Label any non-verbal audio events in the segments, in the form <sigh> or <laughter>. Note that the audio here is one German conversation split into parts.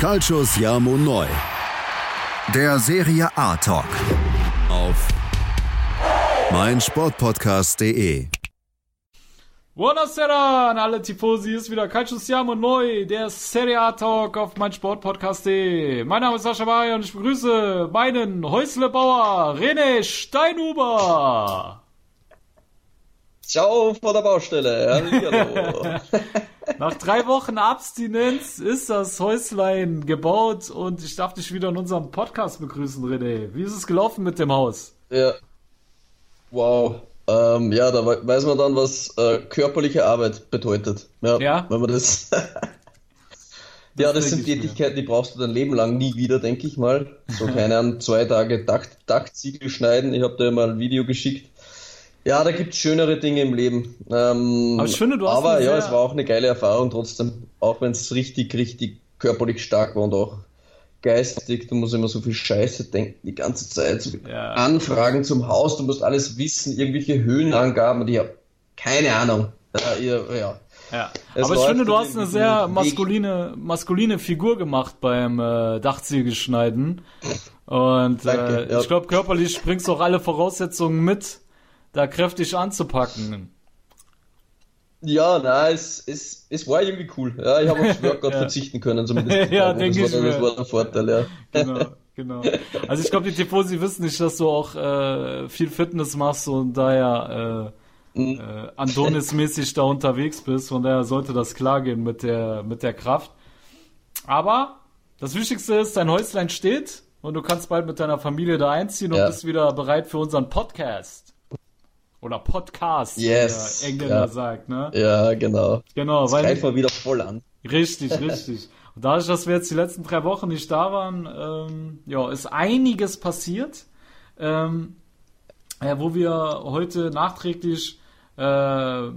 Calcius Jamo Neu. Der Serie A Talk. Auf meinsportpodcast.de. Buonasera an alle Tifosi, ist wieder Calcio Siamo Neu, der Serie A Talk auf meinsportpodcast.de. Mein Name ist Sascha Maria und ich begrüße meinen Häuslebauer René Steinhuber. Ciao vor der Baustelle. Hallo. <laughs> Nach drei Wochen Abstinenz ist das Häuslein gebaut und ich darf dich wieder in unserem Podcast begrüßen, René. Wie ist es gelaufen mit dem Haus? Ja. Wow. Ähm, ja, da weiß man dann, was äh, körperliche Arbeit bedeutet. Ja. Ja? Wenn man das. <laughs> ja, das sind ich mir. Tätigkeiten, die brauchst du dein Leben lang nie wieder, denke ich mal. So, keine Ahnung, zwei Tage Taktsiegel schneiden. Ich habe dir mal ein Video geschickt. Ja, da gibt's schönere Dinge im Leben. Ähm, Aber ich finde, du hast aber ja, es war auch eine geile Erfahrung trotzdem. Auch wenn es richtig, richtig körperlich stark war und auch geistig. Du musst immer so viel Scheiße denken die ganze Zeit. So Ja. Anfragen zum Haus, du musst alles wissen, irgendwelche Höhenangaben und ich habe keine Ahnung. Ja, ja. Ja. Es Aber ich finde, du hast eine sehr maskuline, maskuline Figur gemacht beim äh, Dachziegelschneiden. Und Danke, äh, ja. ich glaube, körperlich bringst du auch alle Voraussetzungen mit, da kräftig anzupacken. Ja, na, es, es, es war irgendwie cool. Ja, ich habe aufs Workout <laughs> Ja. verzichten können, zumindest. <laughs> Ja, denke war, ich dann- das war der Vorteil, ja. Genau, genau. Also ich glaube, die Tifosi wissen nicht, dass du auch äh, viel Fitness machst und daher äh, Mhm. äh, Andonis-mäßig da unterwegs bist. Von daher sollte das klar gehen mit der, mit der Kraft. Aber das Wichtigste ist, dein Häuslein steht und du kannst bald mit deiner Familie da einziehen und Ja. bist wieder bereit für unseren Podcast. Oder Podcast, Yes, wie der Engländer ja. sagt, ne? Ja, genau. Genau, Das weil greift mal wieder voll an. Richtig, <laughs> richtig. Und dadurch, dass wir jetzt die letzten drei Wochen nicht da waren, ähm, ja, ist einiges passiert, ähm, äh, wo wir heute nachträglich äh,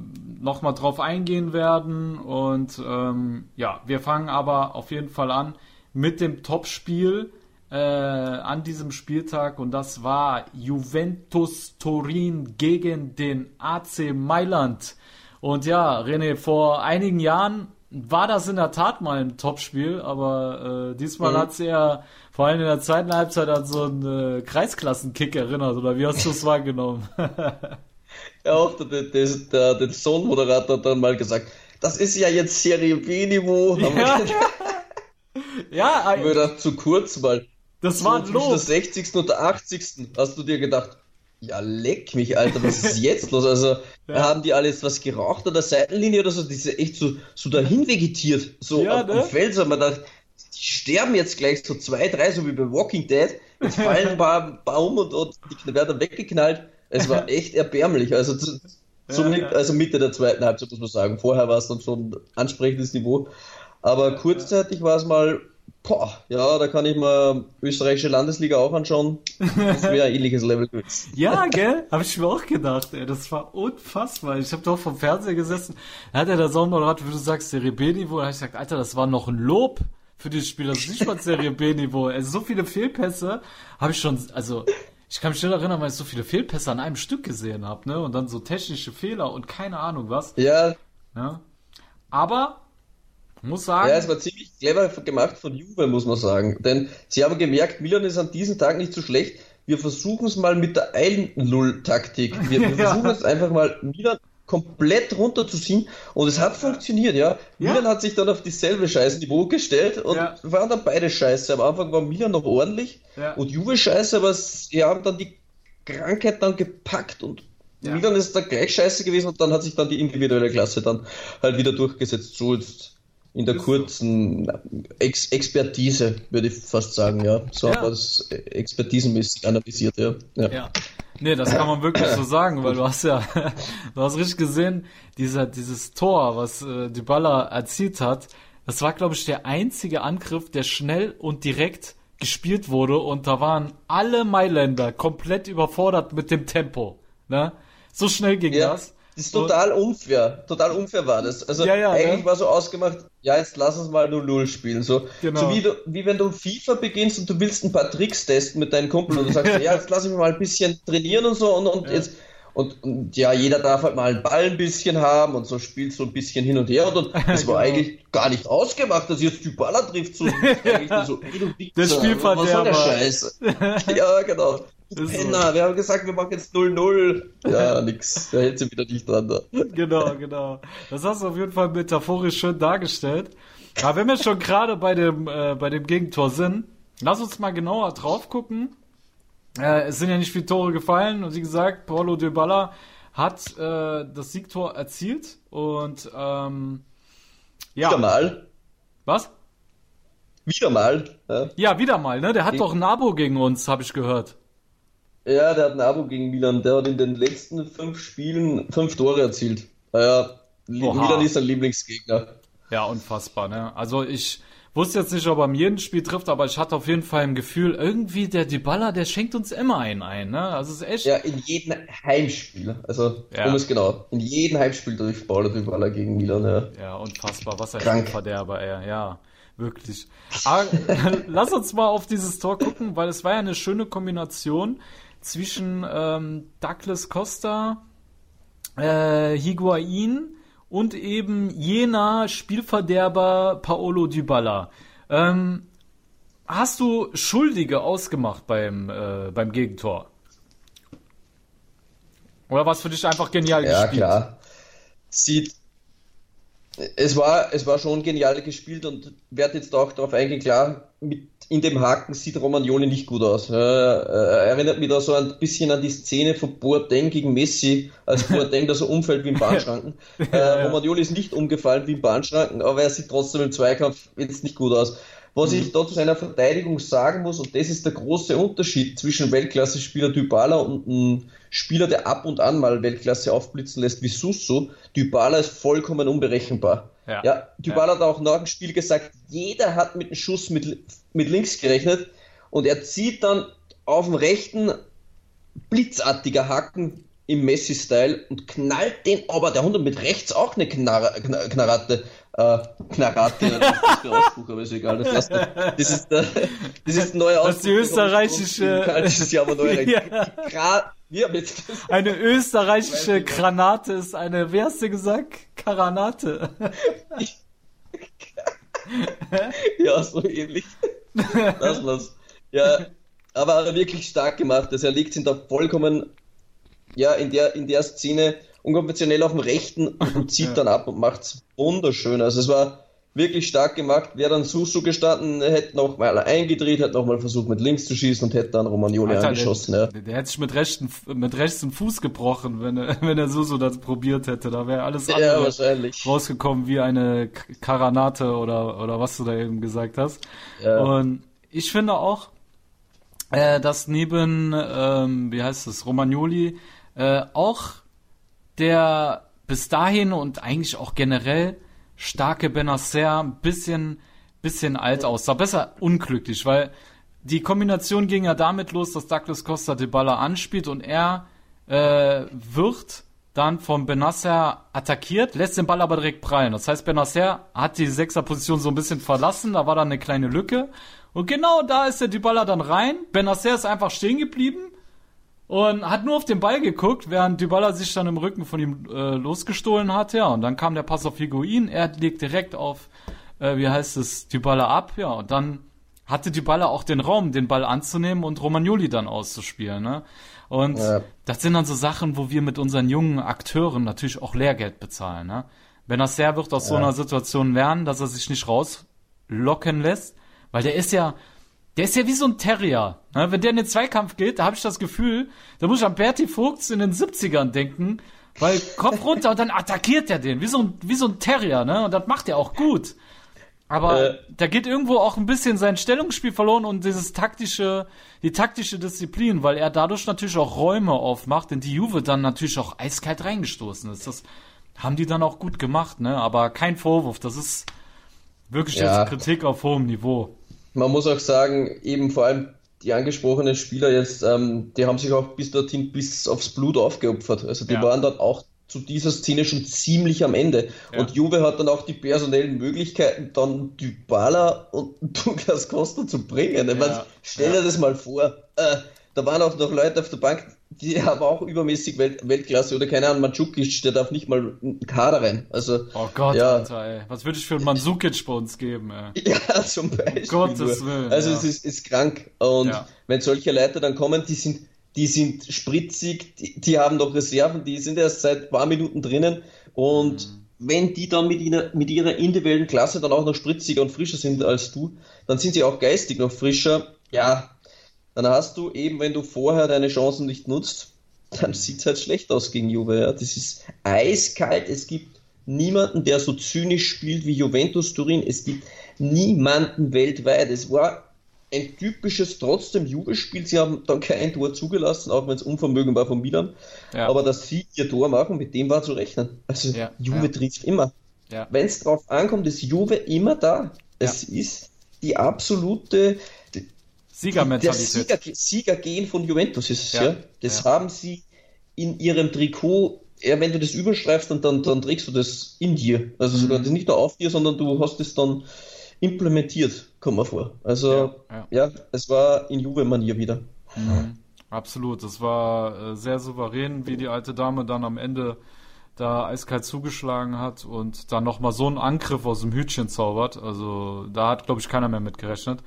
nochmal drauf eingehen werden. Und ähm, ja, wir fangen aber auf jeden Fall an mit dem Topspiel äh, an diesem Spieltag und das war Juventus Turin gegen den AC Mailand. Und ja, René, vor einigen Jahren war das in der Tat mal ein Topspiel, aber äh, diesmal Mhm. hat's eher vor allem in der zweiten Halbzeit an so einen äh, Kreisklassenkick erinnert, oder wie hast du es <laughs> wahrgenommen? Ja, auch der, der, der, der, der Sohn-Moderator hat dann mal gesagt, das ist ja jetzt Serie B-Niveau. Ja, <laughs> ja, gedacht, zu kurz, weil das war ein zwischen der Lob. 60. und der 80. hast du dir gedacht, ja, leck mich, Alter, was ist jetzt los? Also, <laughs> Ja. haben die alles was geraucht an der Seitenlinie oder so? Die sind echt so, so dahin vegetiert, so Ja, auf ne? dem Feld. So, man dachte, die sterben jetzt gleich so zwei, drei, so wie bei Walking Dead. Jetzt fallen ein paar, ein paar um und, und die werden weggeknallt. Es war <laughs> echt erbärmlich. Also, zu, zu Ja, mit, ja. also Mitte der zweiten Halbzeit muss man sagen. Vorher war es dann schon ein ansprechendes Niveau. Aber kurzzeitig war es mal, boah, ja, da kann ich mal österreichische Landesliga auch anschauen. Das wäre ein ähnliches Level gewesen. Ja, gell? Hab ich mir auch gedacht, ey. Das war unfassbar. Ich habe doch vom Fernseher gesessen. Da hat er der Soundmoderator, wie du sagst, Serie B-Niveau. Da hab ich gesagt, Alter, das war noch ein Lob für dieses Spiel. Das ist nicht mal Serie B-Niveau. Also so viele Fehlpässe habe ich schon, also ich kann mich schnell erinnern, weil ich so viele Fehlpässe an einem Stück gesehen habe, ne? Und dann so technische Fehler und keine Ahnung was. Ja, Ne? Aber muss sagen, ja, es war ziemlich clever gemacht von Juve, muss man sagen. Denn sie haben gemerkt, Milan ist an diesem Tag nicht so schlecht. Wir versuchen es mal mit der Eil-Null-Taktik. Wir, wir <laughs> versuchen es einfach mal Milan komplett runterzuziehen und es hat funktioniert, ja. Ja. Milan hat sich dann auf dieselbe Scheißniveau gestellt und Ja. waren dann beide scheiße. Am Anfang war Milan noch ordentlich Ja. und Juve scheiße, aber sie haben dann die Krankheit dann gepackt und. Milan ist da gleich scheiße gewesen und dann hat sich dann die individuelle Klasse dann halt wieder durchgesetzt. So jetzt in der kurzen Ex Expertise, würde ich fast sagen, ja. So Ja. haben wir expertisenmäßig analysiert, ja. ja. Ja. Nee, das kann man wirklich so sagen, weil du hast ja, du hast richtig gesehen, dieser, dieses Tor, was äh, Dybala erzielt hat, das war, glaube ich, der einzige Angriff, der schnell und direkt gespielt wurde und da waren alle Mailänder komplett überfordert mit dem Tempo. Ne? So schnell ging Ja, das. Das ist total unfair. Total unfair war das. Also Ja, ja, eigentlich ne? war so ausgemacht, ja, jetzt lass uns mal 0-0 spielen. So, Genau. so wie, du, wie wenn du FIFA beginnst und du willst ein paar Tricks testen mit deinen Kumpeln und du sagst, <laughs> ja, jetzt lass ich mich mal ein bisschen trainieren und so und, und Ja. jetzt Und, und, ja, jeder darf halt mal einen Ball ein bisschen haben und so spielt so ein bisschen hin und her. Und, <laughs> das war genau. eigentlich gar nicht ausgemacht, dass jetzt Dybala trifft. So, so, ey, du Wichser, das Spielverderber. Was soll der Scheiß? <laughs> ja, genau. Penner, wir haben gesagt, wir machen jetzt 0-0. Ja, nix. Da hält sie wieder nicht dran. Da. Genau, genau. Das hast du auf jeden Fall metaphorisch schön dargestellt. Aber wenn wir schon gerade bei dem, äh, bei dem Gegentor sind, lass uns mal genauer drauf gucken. Äh, es sind ja nicht viele Tore gefallen und wie gesagt, Paulo Dybala hat äh, das Siegtor erzielt und ähm, ja. Wieder mal. Was? Wieder mal. Ja, ja wieder mal, ne? Der hat doch ein Abo gegen uns, habe ich gehört. Ja, der hat ein Abo gegen Milan. Der hat in den letzten fünf Spielen fünf Tore erzielt. Naja, Milan ist ein Lieblingsgegner. Ja, unfassbar, ne? Also ich wusste jetzt nicht, ob er jeden Spiel trifft, aber ich hatte auf jeden Fall ein Gefühl, irgendwie der Dybala, der schenkt uns immer einen ein, ne? Also ist echt. Ja, in jedem Heimspiel. Also, ja. um es genau. In jedem Heimspiel trifft Paulo Dybala gegen Milan, ja. Ja, unfassbar. Was ein Verderber, ey. Ja, wirklich. Aber <laughs> lass uns mal auf dieses Tor gucken, weil es war ja eine schöne Kombination zwischen ähm, Douglas Costa, äh, Higuain und eben jener Spielverderber Paolo Dybala. Ähm, hast du Schuldige ausgemacht beim, äh, beim Gegentor? Oder was für dich einfach genial ja, gespielt? Ja, klar. Sieht, es war, es war schon genial gespielt und werde jetzt auch darauf eingehen, klar, mit, in dem Haken sieht Romagnoli nicht gut aus. Äh, erinnert mich da so ein bisschen an die Szene von Boateng gegen Messi, als <laughs> Boateng da so umfällt wie im Bahnschranken. Äh, Romagnoli ist nicht umgefallen wie im Bahnschranken, aber er sieht trotzdem im Zweikampf jetzt nicht gut aus. Was mhm. ich da zu seiner Verteidigung sagen muss, und das ist der große Unterschied zwischen Weltklasse-Spieler Dybala und einem Spieler, der ab und an mal Weltklasse aufblitzen lässt wie Susso, Dybala ist vollkommen unberechenbar. Ja, ja Dybala ja. hat auch nach dem Spiel gesagt, jeder hat mit einem Schuss mit, mit links gerechnet und er zieht dann auf dem rechten blitzartiger Haken im Messi-Style und knallt den aber der Hund mit rechts auch eine Knarre, Knarratte äh, Knarate, das ist der Ausspruch, aber ist egal. Das, heißt, das ist der, das ist der neue Ausspruch. Das ist die österreichische. Aber neu ja. Wir mit. Eine österreichische Granate ist eine, wer hast du gesagt? Karanate. <laughs> ja, so ähnlich. Das war's. Ja, aber wirklich stark gemacht. Also er liegt sind da vollkommen, ja, in der, in der Szene unkonventionell auf dem rechten <laughs> und zieht ja. dann ab und macht's wunderschön. Also es war wirklich stark gemacht. Wäre dann Susu gestanden, hätte noch mal eingedreht, hätte noch mal versucht mit links zu schießen und hätte dann Romagnoli Alter, angeschossen. Der, ja. der, der hätte sich mit, rechten, mit rechts den Fuß gebrochen, wenn er, <laughs> wenn er Susu das probiert hätte. Da wäre alles andere ja, rausgekommen wie eine Karanate oder, oder was du da eben gesagt hast. Ja. Und ich finde auch, äh, dass neben, ähm, wie heißt es, Romagnoli, äh, auch der bis dahin und eigentlich auch generell starke Benacer ein bisschen, bisschen alt aussah. Besser unglücklich, weil die Kombination ging ja damit los, dass Douglas Costa de Baller anspielt und er äh, wird dann vom Benasser attackiert, lässt den Ball aber direkt prallen. Das heißt, Benasser hat die Sechserposition so ein bisschen verlassen, da war dann eine kleine Lücke. Und genau da ist der Dybala dann rein. Benasser ist einfach stehen geblieben und hat nur auf den Ball geguckt, während Dybala sich dann im Rücken von ihm äh, losgestohlen hat, ja, und dann kam der Pass auf Higuain, er legt direkt auf, äh, wie heißt es, Dybala ab, ja, und dann hatte Dybala auch den Raum, den Ball anzunehmen und Romagnoli dann auszuspielen, ne? Und ja. das sind dann so Sachen, wo wir mit unseren jungen Akteuren natürlich auch Lehrgeld bezahlen, ne? Benacer wird aus ja. so einer Situation lernen, dass er sich nicht rauslocken lässt, weil der ist ja, der ist ja wie so ein Terrier. Ne? Wenn der in den Zweikampf geht, da habe ich das Gefühl, da muss ich an Bertie Vogts in den 70ern denken, weil Kopf runter und dann attackiert er den, wie so ein, wie so ein Terrier, ne? Und das macht er auch gut. Aber äh, da geht irgendwo auch ein bisschen sein Stellungsspiel verloren und dieses taktische, die taktische Disziplin, weil er dadurch natürlich auch Räume aufmacht, in die Juve dann natürlich auch eiskalt reingestoßen ist. Das haben die dann auch gut gemacht, ne? Aber kein Vorwurf, das ist wirklich ja. jetzt Kritik auf hohem Niveau man muss auch sagen, eben vor allem die angesprochenen Spieler jetzt, ähm, die haben sich auch bis dorthin bis aufs Blut aufgeopfert. Also die ja. waren dann auch zu dieser Szene schon ziemlich am Ende. Ja. Und Juve hat dann auch die personellen Möglichkeiten, dann Dybala und <laughs> Douglas Costa zu bringen. Ich meine, stell dir das mal vor. Äh, da waren auch noch Leute auf der Bank, die <laughs> aber auch übermäßig Welt, Weltklasse oder keine Ahnung, Mandzukic, der darf nicht mal einen Kader rein. Also, oh Gott, ja. Alter, ey. Was würde ich für einen Mandzukic bei uns geben, ey? <laughs> Ja, zum Beispiel. Gottes nur. Willen. Also, ja. es ist, ist krank. Und ja. wenn solche Leute dann kommen, die sind, die sind spritzig, die, die haben doch Reserven, die sind erst seit ein paar Minuten drinnen und mhm wenn die dann mit ihrer, mit ihrer individuellen Klasse dann auch noch spritziger und frischer sind als du, dann sind sie auch geistig noch frischer. Ja, dann hast du eben, wenn du vorher deine Chancen nicht nutzt, dann <laughs> sieht es halt schlecht aus gegen Juve. Ja. Das ist eiskalt. Es gibt niemanden, der so zynisch spielt wie Juventus Turin. Es gibt niemanden weltweit. Es war ein typisches trotzdem Juve-Spiel. Sie haben dann kein Tor zugelassen, auch wenn es Unvermögen war von Milan. Ja. Aber dass sie ihr Tor machen, mit dem war zu rechnen. Also ja. Juve ja. trifft immer. Wenn es drauf ankommt, ist Juve immer da. Es ist die absolute Siegermentalität. Der Sieger, Siegergehen von Juventus ist es, ja. Das haben sie in ihrem Trikot ja, wenn du das überstreifst, dann, dann, dann trägst du das in dir. Also sogar mhm. das nicht nur auf dir, sondern du hast es dann implementiert, kommt mir vor. Also ja, ja. ja es war in Juve-Manier wieder. Mhm. Absolut, das war äh, sehr souverän, wie die alte Dame dann am Ende da eiskalt zugeschlagen hat und dann nochmal so einen Angriff aus dem Hütchen zaubert. Also da hat, glaube ich, keiner mehr mit gerechnet.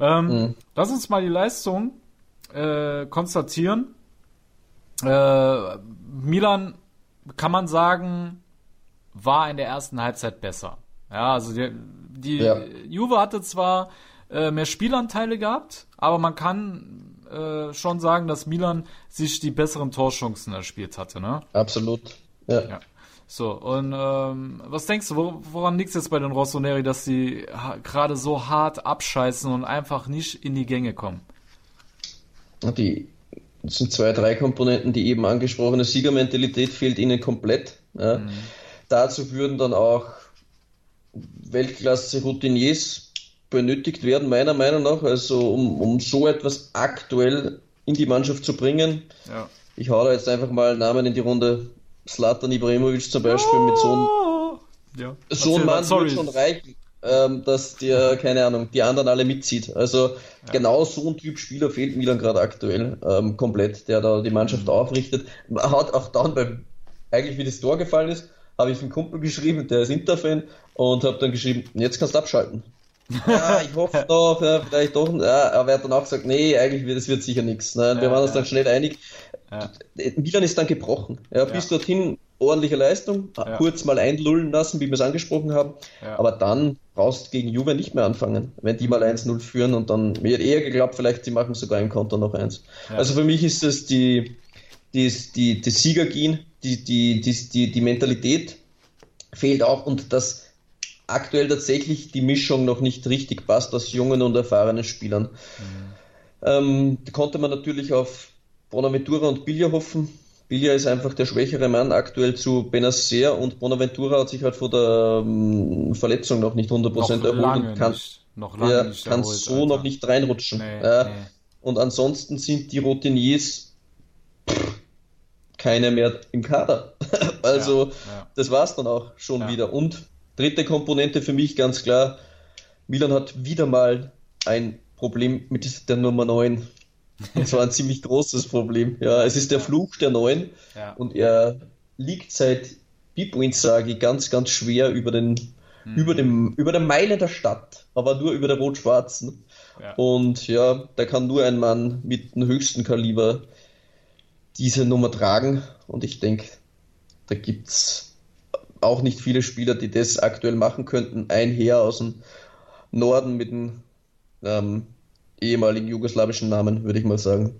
Ähm, mhm. Lass uns mal die Leistung äh, konstatieren. Äh, Milan, kann man sagen, war in der ersten Halbzeit besser. Ja, also die, die ja. Juve hatte zwar äh, mehr Spielanteile gehabt, aber man kann äh, schon sagen, dass Milan sich die besseren Torchancen erspielt hatte, ne? Absolut. Ja. ja. So, und ähm, was denkst du, woran liegt es jetzt bei den Rossoneri, dass die gerade so hart abscheißen und einfach nicht in die Gänge kommen? Die sind zwei, drei Komponenten, die eben angesprochene Siegermentalität fehlt ihnen komplett. Ja. Mhm. Dazu würden dann auch Weltklasse-Routiniers benötigt werden, meiner Meinung nach, also um, um so etwas aktuell in die Mannschaft zu bringen. Ja. Ich hau da jetzt einfach mal Namen in die Runde. Slatan Ibrahimovic zum Beispiel oh. mit so einem, ja. so Mann wird schon reichen, ähm, dass der, keine Ahnung, die anderen alle mitzieht. Also ja. genau so ein Typ Spieler fehlt mir dann gerade aktuell ähm, komplett, der da die Mannschaft mhm. aufrichtet. Hat auch dann beim, eigentlich wie das Tor gefallen ist, habe ich einen Kumpel geschrieben, der ist Interfan, und habe dann geschrieben, jetzt kannst du abschalten. Ja, ich hoffe doch, ja, vielleicht doch. Ja, aber er hat dann auch gesagt, nee, eigentlich wird das wird sicher nichts. Ne? Wir ja, waren uns dann schnell einig. Milan ist dann gebrochen. Ja, bis dorthin ordentliche Leistung, kurz mal einlullen lassen, wie wir es angesprochen haben. Aber dann brauchst du gegen Juve nicht mehr anfangen, wenn die mal 1-0 führen und dann, mir hat eher geglaubt, vielleicht sie machen sogar ein Konter noch eins. Also für mich ist es die, die, die, die Siegergehen, die, die, die, die, die Mentalität fehlt auch und dass aktuell tatsächlich die Mischung noch nicht richtig passt aus jungen und erfahrenen Spielern. Mhm. Ähm, da konnte man natürlich auf Bonaventura und Bilja hoffen. Bilja ist einfach der schwächere Mann aktuell zu Benacer und Bonaventura hat sich halt vor der ähm, Verletzung noch nicht 100% noch erholt und kann, nicht, noch lange ja, kann erholt, so Alter. noch nicht reinrutschen. Nee, ja. nee. Und ansonsten sind die Routiniers pff, keine mehr im Kader. <laughs> also ja, ja. das war's dann auch schon wieder. Und dritte Komponente für mich ganz klar, Milan hat wieder mal ein Problem mit der Nummer 9. Und zwar ein <laughs> ziemlich großes Problem. Ja, es ist der Fluch der 9 und er liegt seit Pipo Inzaghi ganz, ganz schwer über den mhm. über dem über der Meile der Stadt, aber nur über der rot-schwarzen. Und ja, da kann nur ein Mann mit dem höchsten Kaliber diese Nummer tragen. Und ich denke, da gibt es auch nicht viele Spieler, die das aktuell machen könnten. Ein Heer aus dem Norden mit dem ähm, ehemaligen jugoslawischen Namen, würde ich mal sagen.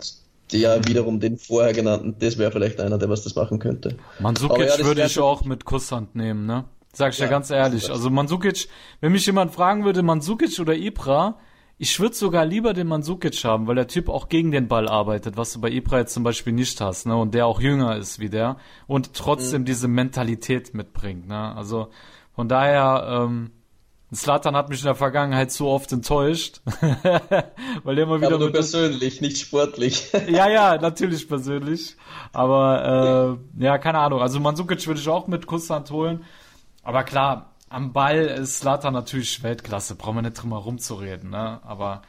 Der wiederum den vorher genannten, das wäre vielleicht einer, der was das machen könnte. Mansukic ja, würde ich auch mit Kusshand nehmen, ne? Sag ich ja, ja ganz ehrlich. Also Mansukic, wenn mich jemand fragen würde, Mansukic oder Ibra, ich würde sogar lieber den Mandzukic haben, weil der Typ auch gegen den Ball arbeitet, was du bei Ibra jetzt zum Beispiel nicht hast, ne? Und der auch jünger ist wie der und trotzdem mhm. diese Mentalität mitbringt, ne? Also von daher, ähm, Slatan hat mich in der Vergangenheit so oft enttäuscht, <laughs> weil der immer wieder. Aber nur persönlich, nicht sportlich. <laughs> ja, ja, natürlich <laughs> persönlich. Aber äh, ja, keine Ahnung. Also Mandzukic würde ich auch mit Kusshand holen. Aber klar, am Ball ist Slatan natürlich Weltklasse, brauchen wir nicht drum herum zu reden, ne? Aber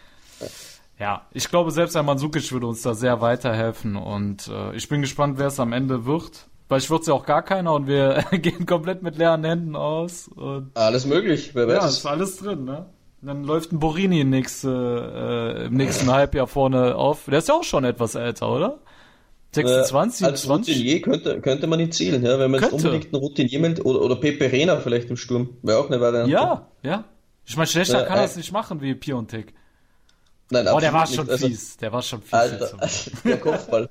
ja, ich glaube, selbst ein Mandzukic würde uns da sehr weiterhelfen und äh, ich bin gespannt, wer es am Ende wird. Vielleicht wird es ja auch gar keiner und wir <laughs> gehen komplett mit leeren Händen aus. Alles möglich, wer weiß. Ja, ist alles drin, ne? dann läuft ein Borini nächste, äh, im nächsten Halbjahr vorne auf. Der ist ja auch schon etwas älter, oder? 26, äh, als 20? Routinier könnte, könnte man ihn zählen, ja, wenn man jetzt unbedingt einen Routinier meldet oder, oder Pepe Rena vielleicht im Sturm. Wäre auch eine Variante. Ja, ja. Ich meine, schlechter ja, kann das nicht machen wie Piontek. Nein, Oh, der war schon also, fies. Der war schon fies. Alter, <laughs> der Kopfball.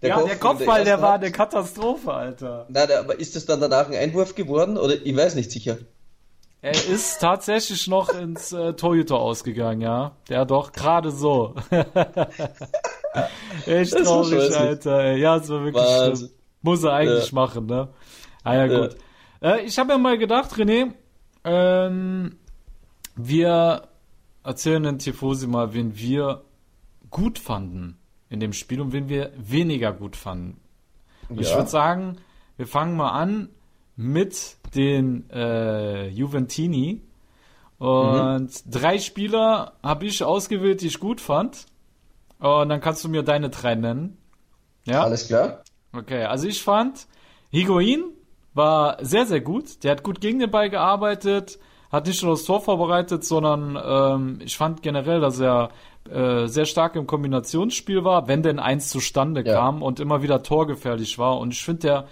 Der ja, Kopfball, der Kopfball, der, der war eine Katastrophe, Alter. Nein, aber ist das dann danach ein Einwurf geworden? Oder ich weiß nicht sicher. Er ist tatsächlich noch ins äh, Torhüter ausgegangen, ja. Der doch, gerade so. <laughs> <laughs> Echt traurig, Alter. Ja, es war wirklich Wahnsinn. schlimm. Muss er eigentlich ja. machen, ne? Ah ja, gut. Ja. Äh, ich habe ja mal gedacht, René, ähm, wir erzählen den Tifosi mal, wen wir gut fanden in dem Spiel und wen wir weniger gut fanden. Ja. ich würde sagen, wir fangen mal an mit den äh, Juventini. Und mhm. drei Spieler habe ich ausgewählt, die ich gut fand. Und dann kannst du mir deine drei nennen. Ja? Alles klar. Okay, also ich fand, Higuain war sehr, sehr gut. Der hat gut gegen den Ball gearbeitet, hat nicht nur das Tor vorbereitet, sondern ähm, ich fand generell, dass er äh, sehr stark im Kombinationsspiel war, wenn denn eins zustande ja. kam und immer wieder torgefährlich war. Und ich finde, der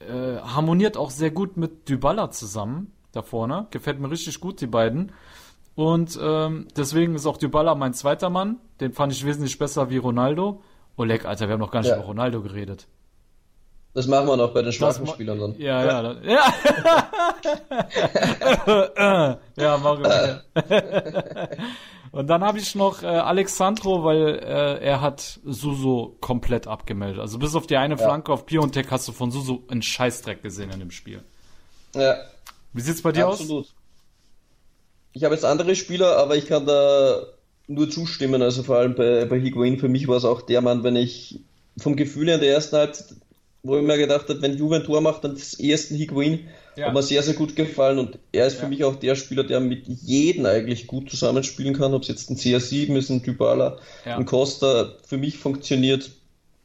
äh, harmoniert auch sehr gut mit Dybala zusammen da vorne. Gefällt mir richtig gut, die beiden. Und ähm, deswegen ist auch Dybala mein zweiter Mann. Den fand ich wesentlich besser wie Ronaldo. Oleg, Alter, wir haben noch gar nicht ja. über Ronaldo geredet. Das machen wir noch bei den schwachen Spielern dann. Ja, ja. Ja, <laughs> ja. ja machen wir. Und dann habe ich noch äh, Alexandro, weil äh, er hat Suso komplett abgemeldet. Also bis auf die eine Flanke auf Piontek hast du von Suso einen Scheißdreck gesehen in dem Spiel. Ja. Wie sieht's bei dir Absolut. aus? Ich habe jetzt andere Spieler, aber ich kann da nur zustimmen. Also vor allem bei, bei Higuain, für mich war es auch der Mann, wenn ich vom Gefühl in der ersten Halbzeit, wo ich mir gedacht habe, wenn Juve ein Tor macht, dann das erste Higuain ja. Hat mir sehr, sehr gut gefallen und er ist für mich auch der Spieler, der mit jedem eigentlich gut zusammenspielen kann, ob es jetzt ein CR7 ist, ein Dybala, ja. ein Costa. Für mich funktioniert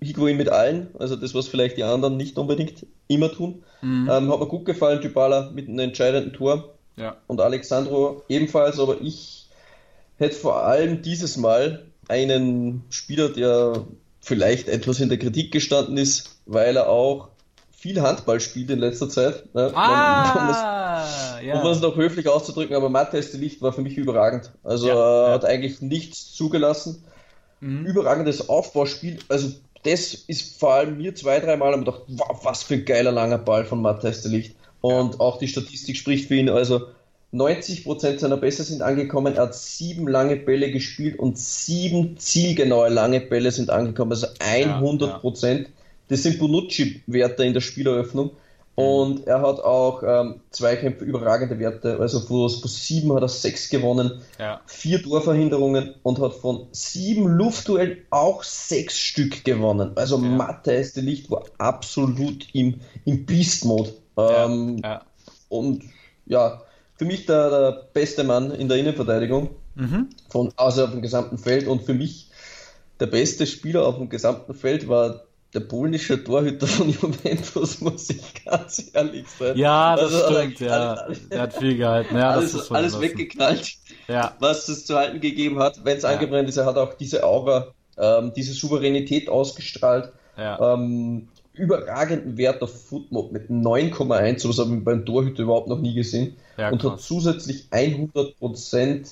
Higuain mit allen, also das, was vielleicht die anderen nicht unbedingt immer tun. Mhm. Ähm, hat mir gut gefallen, Dybala mit einem entscheidenden Tor ja. und Alexandro ebenfalls, aber ich hätte vor allem dieses Mal einen Spieler, der vielleicht etwas in der Kritik gestanden ist, weil er auch viel Handball spielt in letzter Zeit. Ne? Ah, um, ja. um es noch höflich auszudrücken, aber Matthias de Licht war für mich überragend. Also ja, er hat eigentlich nichts zugelassen. Mhm. Überragendes Aufbauspiel. Also das ist vor allem mir zwei, dreimal gedacht, wow, was für ein geiler langer Ball von Matthias de Licht. Und auch die Statistik spricht für ihn. Also 90% seiner Pässe sind angekommen. Er hat sieben lange Bälle gespielt und sieben zielgenaue lange Bälle sind angekommen. Also 100%. Ja, ja. Das sind Bonucci-Werte in der Spieleröffnung. Und er hat auch ähm, Zweikämpfe überragende Werte. Also von, von sieben hat er sechs gewonnen, ja. vier Torverhinderungen und hat von sieben Luftduellen auch sechs Stück gewonnen. Also ja. Matthias de Licht war absolut im, im Beast-Mode. Ähm, ja. ja. Und ja, für mich der, der beste Mann in der Innenverteidigung, mhm. von, also auf dem gesamten Feld. Und für mich der beste Spieler auf dem gesamten Feld war der polnische Torhüter von <laughs> Juventus, muss ich ganz ehrlich sein. Ja, das also, stimmt, ja. Der hat viel gehalten. Ja, alles alles weggeknallt, ja. was es zu halten gegeben hat. Wenn es ja. angebrannt ist, er hat auch diese Aura, ähm, diese Souveränität ausgestrahlt. Ja. Ähm, überragenden Wert auf Footmod mit 9,1, sowas habe ich beim Torhüter überhaupt noch nie gesehen. Ja, und hat zusätzlich 100%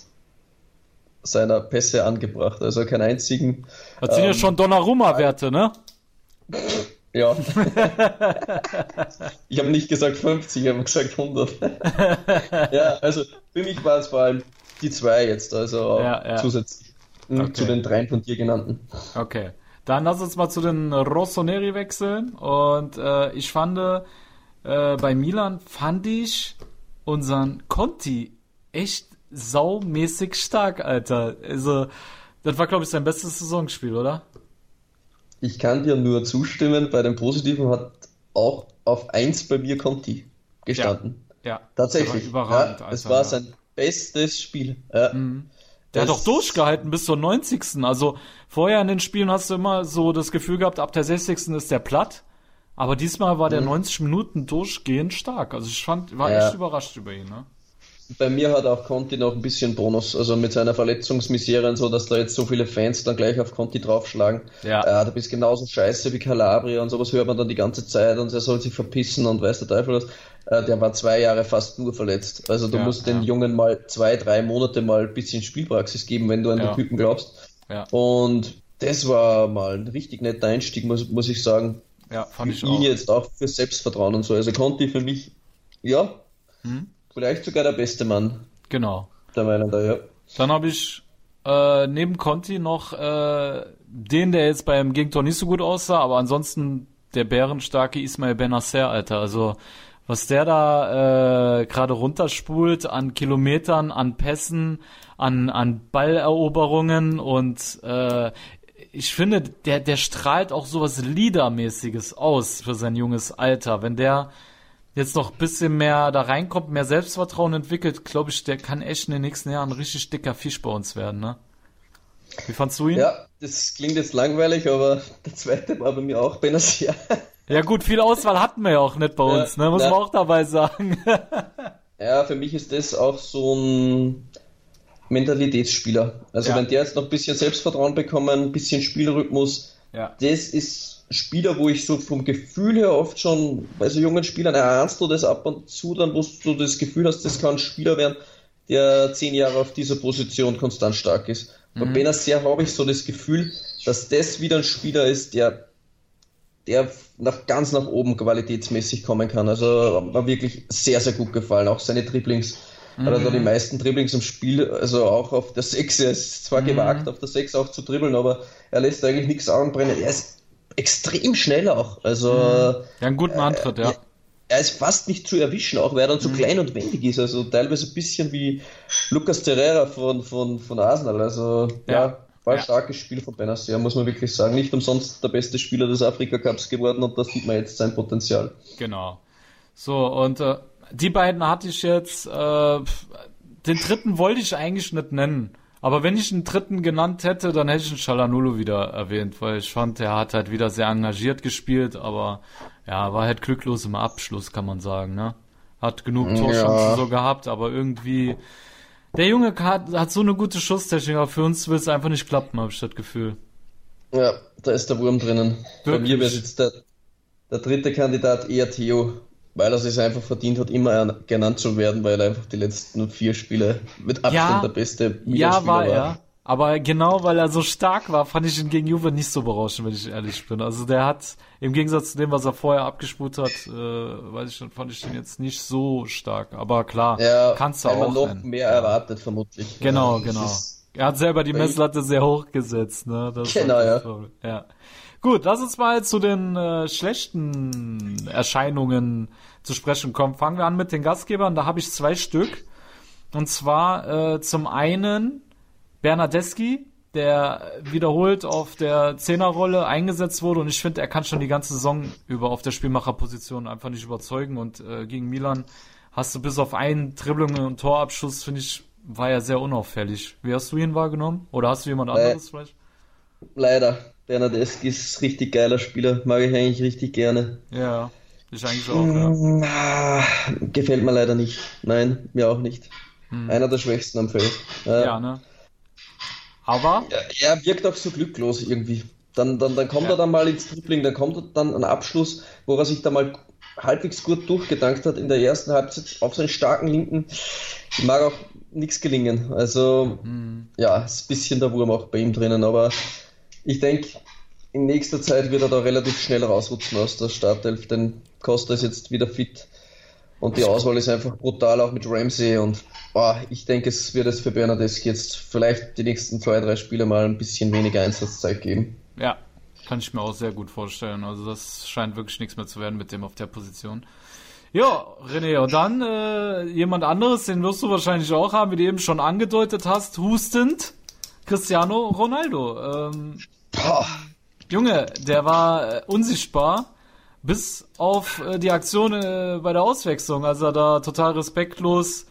seiner Pässe angebracht. Also keinen einzigen. Das sind ähm, ja schon Donnarumma-Werte, ne? Ja. <laughs> ich habe nicht gesagt 50, ich habe gesagt 100. <laughs> ja, also für mich war es vor allem die zwei jetzt, also ja, ja. zusätzlich okay. zu den dreien von dir genannten. Okay. Dann lass uns mal zu den Rossoneri wechseln. Und äh, ich fand, äh, bei Milan fand ich unseren Conti echt saumäßig stark, Alter. Also, das war, glaube ich, sein bestes Saisonspiel, oder? Ich kann dir nur zustimmen, bei dem Positiven hat auch auf 1 bei mir Conti gestanden. Ja, ja. tatsächlich. Überragend. Ja, es war sein bestes Spiel. Ja. Mhm. Der Das- hat auch durchgehalten bis zur 90. Also vorher in den Spielen hast du immer so das Gefühl gehabt, ab der 60. ist der platt. Aber diesmal war der 90 Minuten durchgehend stark. Also ich fand, war Ja. echt überrascht über ihn. Ne? Bei mir hat auch Conti noch ein bisschen Bonus, also mit seiner Verletzungsmisere und so, dass da jetzt so viele Fans dann gleich auf Conti draufschlagen. Ja. Äh, du bist genauso scheiße wie Calabria und sowas hört man dann die ganze Zeit und er soll sich verpissen und weiß der Teufel was. Äh, der war zwei Jahre fast nur verletzt. Also du Ja, musst den ja. Jungen mal zwei, drei Monate mal ein bisschen Spielpraxis geben, wenn du an Ja. den Typen glaubst. Und das war mal ein richtig netter Einstieg, muss, muss ich sagen. ja, fand ich Für ihn auch. jetzt auch für Selbstvertrauen und so. Also Conti für mich, ja, Hm? vielleicht sogar der beste Mann Genau. der Meinung da, ja. Dann habe ich äh, neben Conti noch äh, den, der jetzt beim Gegentor nicht so gut aussah, aber ansonsten der bärenstarke Ismail Benacer, Alter. Also was der da äh, gerade runterspult an Kilometern, an Pässen, an, an Balleroberungen und äh, ich finde, der, der strahlt auch sowas Liedermäßiges aus für sein junges Alter. Wenn der jetzt noch ein bisschen mehr da reinkommt, mehr Selbstvertrauen entwickelt, glaube ich, der kann echt in den nächsten Jahren ein richtig dicker Fisch bei uns werden, ne? Wie fandst du ihn? Ja, das klingt jetzt langweilig, aber der zweite war bei mir auch Benacer. Ja gut, viel Auswahl hatten wir ja auch nicht bei Ja, uns, ne? Muss ja. man auch dabei sagen. <laughs> Ja, für mich ist das auch so ein Mentalitätsspieler. Also Ja. wenn der jetzt noch ein bisschen Selbstvertrauen bekommen, ein bisschen Spielrhythmus, ja. das ist ein Spieler, wo ich so vom Gefühl her oft schon bei so jungen Spielern erahnst du das ab und zu, dann wo du das Gefühl hast, das kann ein Spieler werden, der zehn Jahre auf dieser Position konstant stark ist. Bei Benacer habe ich so das Gefühl, dass das wieder ein Spieler ist, der der nach, ganz nach oben qualitätsmäßig kommen kann. Also war wirklich sehr, sehr gut gefallen. Auch seine Dribblings. Hat er da die meisten Dribblings im Spiel, also auch auf der 6. Er ist zwar gewagt, auf der 6 auch zu dribbeln, aber er lässt eigentlich nichts anbrennen. Er ist extrem schnell auch. Also Ja, einen guten Antritt, ja. er ist fast nicht zu erwischen, auch weil er dann so klein und wendig ist. Also teilweise ein bisschen wie Lucas Terrera von, von, von Arsenal. Also ja, Ja. War ein Ja. starkes Spiel von Benacer, muss man wirklich sagen. Nicht umsonst der beste Spieler des Afrika Cups geworden und da sieht man jetzt sein Potenzial. Genau. So, und äh, die beiden hatte ich jetzt, äh, den dritten wollte ich eigentlich nicht nennen. Aber wenn ich einen dritten genannt hätte, dann hätte ich einen Chalanulu wieder erwähnt, weil ich fand, er hat halt wieder sehr engagiert gespielt, aber ja, war halt glücklos im Abschluss, kann man sagen, ne? Hat genug Torchancen so gehabt, aber irgendwie, der Junge hat, hat so eine gute Schusstechnik, aber für uns will es einfach nicht klappen, habe ich das Gefühl. Ja, da ist der Wurm drinnen. Bei Wirklich? mir wäre jetzt der, der dritte Kandidat eher Theo, weil er es einfach verdient hat, immer an- genannt zu werden, weil er einfach die letzten vier Spiele mit Abstand Ja, der beste Ja, Milan-Spieler war er. Aber genau weil er so stark war, fand ich ihn gegen Juve nicht so berauschend, wenn ich ehrlich bin. Also der hat, im Gegensatz zu dem, was er vorher abgespult hat, äh, weiß ich fand ich den jetzt nicht so stark. Aber klar, Ja, kannst du auch noch nennen. mehr erwartet, vermutlich. Genau, Ja, genau. Er hat selber die Messlatte sehr hoch gesetzt, ne? Das Genau, ja. Problem. ja. Gut, lass uns mal zu den äh, schlechten Erscheinungen zu sprechen kommen. Fangen wir an mit den Gastgebern. Da habe ich zwei Stück. Und zwar äh, zum einen Bernardeschi, der wiederholt auf der Zehnerrolle eingesetzt wurde und ich finde, er kann schon die ganze Saison über auf der Spielmacherposition einfach nicht überzeugen und äh, gegen Milan hast du bis auf einen Dribbling und Torabschuss, finde ich, war er sehr unauffällig. Wie hast du ihn wahrgenommen? Oder hast du jemand anderes vielleicht? Leider. Bernardeschi ist richtig geiler Spieler, mag ich eigentlich richtig gerne. Ja, ich eigentlich auch, ja. Ah, gefällt mir leider nicht. Nein, mir auch nicht. Einer der schwächsten am Feld. Ja. Hm. Ja, ne? Aber, Er, er wirkt auch so glücklos irgendwie. Dann, dann, dann kommt Ja. er dann mal ins Dribbling, dann kommt dann ein Abschluss, wo er sich da mal halbwegs gut durchgedankt hat in der ersten Halbzeit auf seinen starken Linken. Mag auch nichts gelingen. Also, hm, ja, ist ein bisschen der Wurm auch bei ihm drinnen, aber ich denke, in nächster Zeit wird er da relativ schnell rausrutschen aus der Startelf, denn Costa ist jetzt wieder fit und die Auswahl ist einfach brutal, auch mit Ramsey und boah, ich denke, es wird es für Bernardeschi jetzt vielleicht die nächsten zwei, drei Spiele mal ein bisschen weniger Einsatzzeit geben. ja, kann ich mir auch sehr gut vorstellen. Also das scheint wirklich nichts mehr zu werden mit dem auf der Position. Ja, René, und dann äh, jemand anderes, den wirst du wahrscheinlich auch haben, wie du eben schon angedeutet hast, hustend, Cristiano Ronaldo. Ähm, Junge, der war äh, unsichtbar, bis auf äh, die Aktion äh, bei der Auswechslung, als er da total respektlos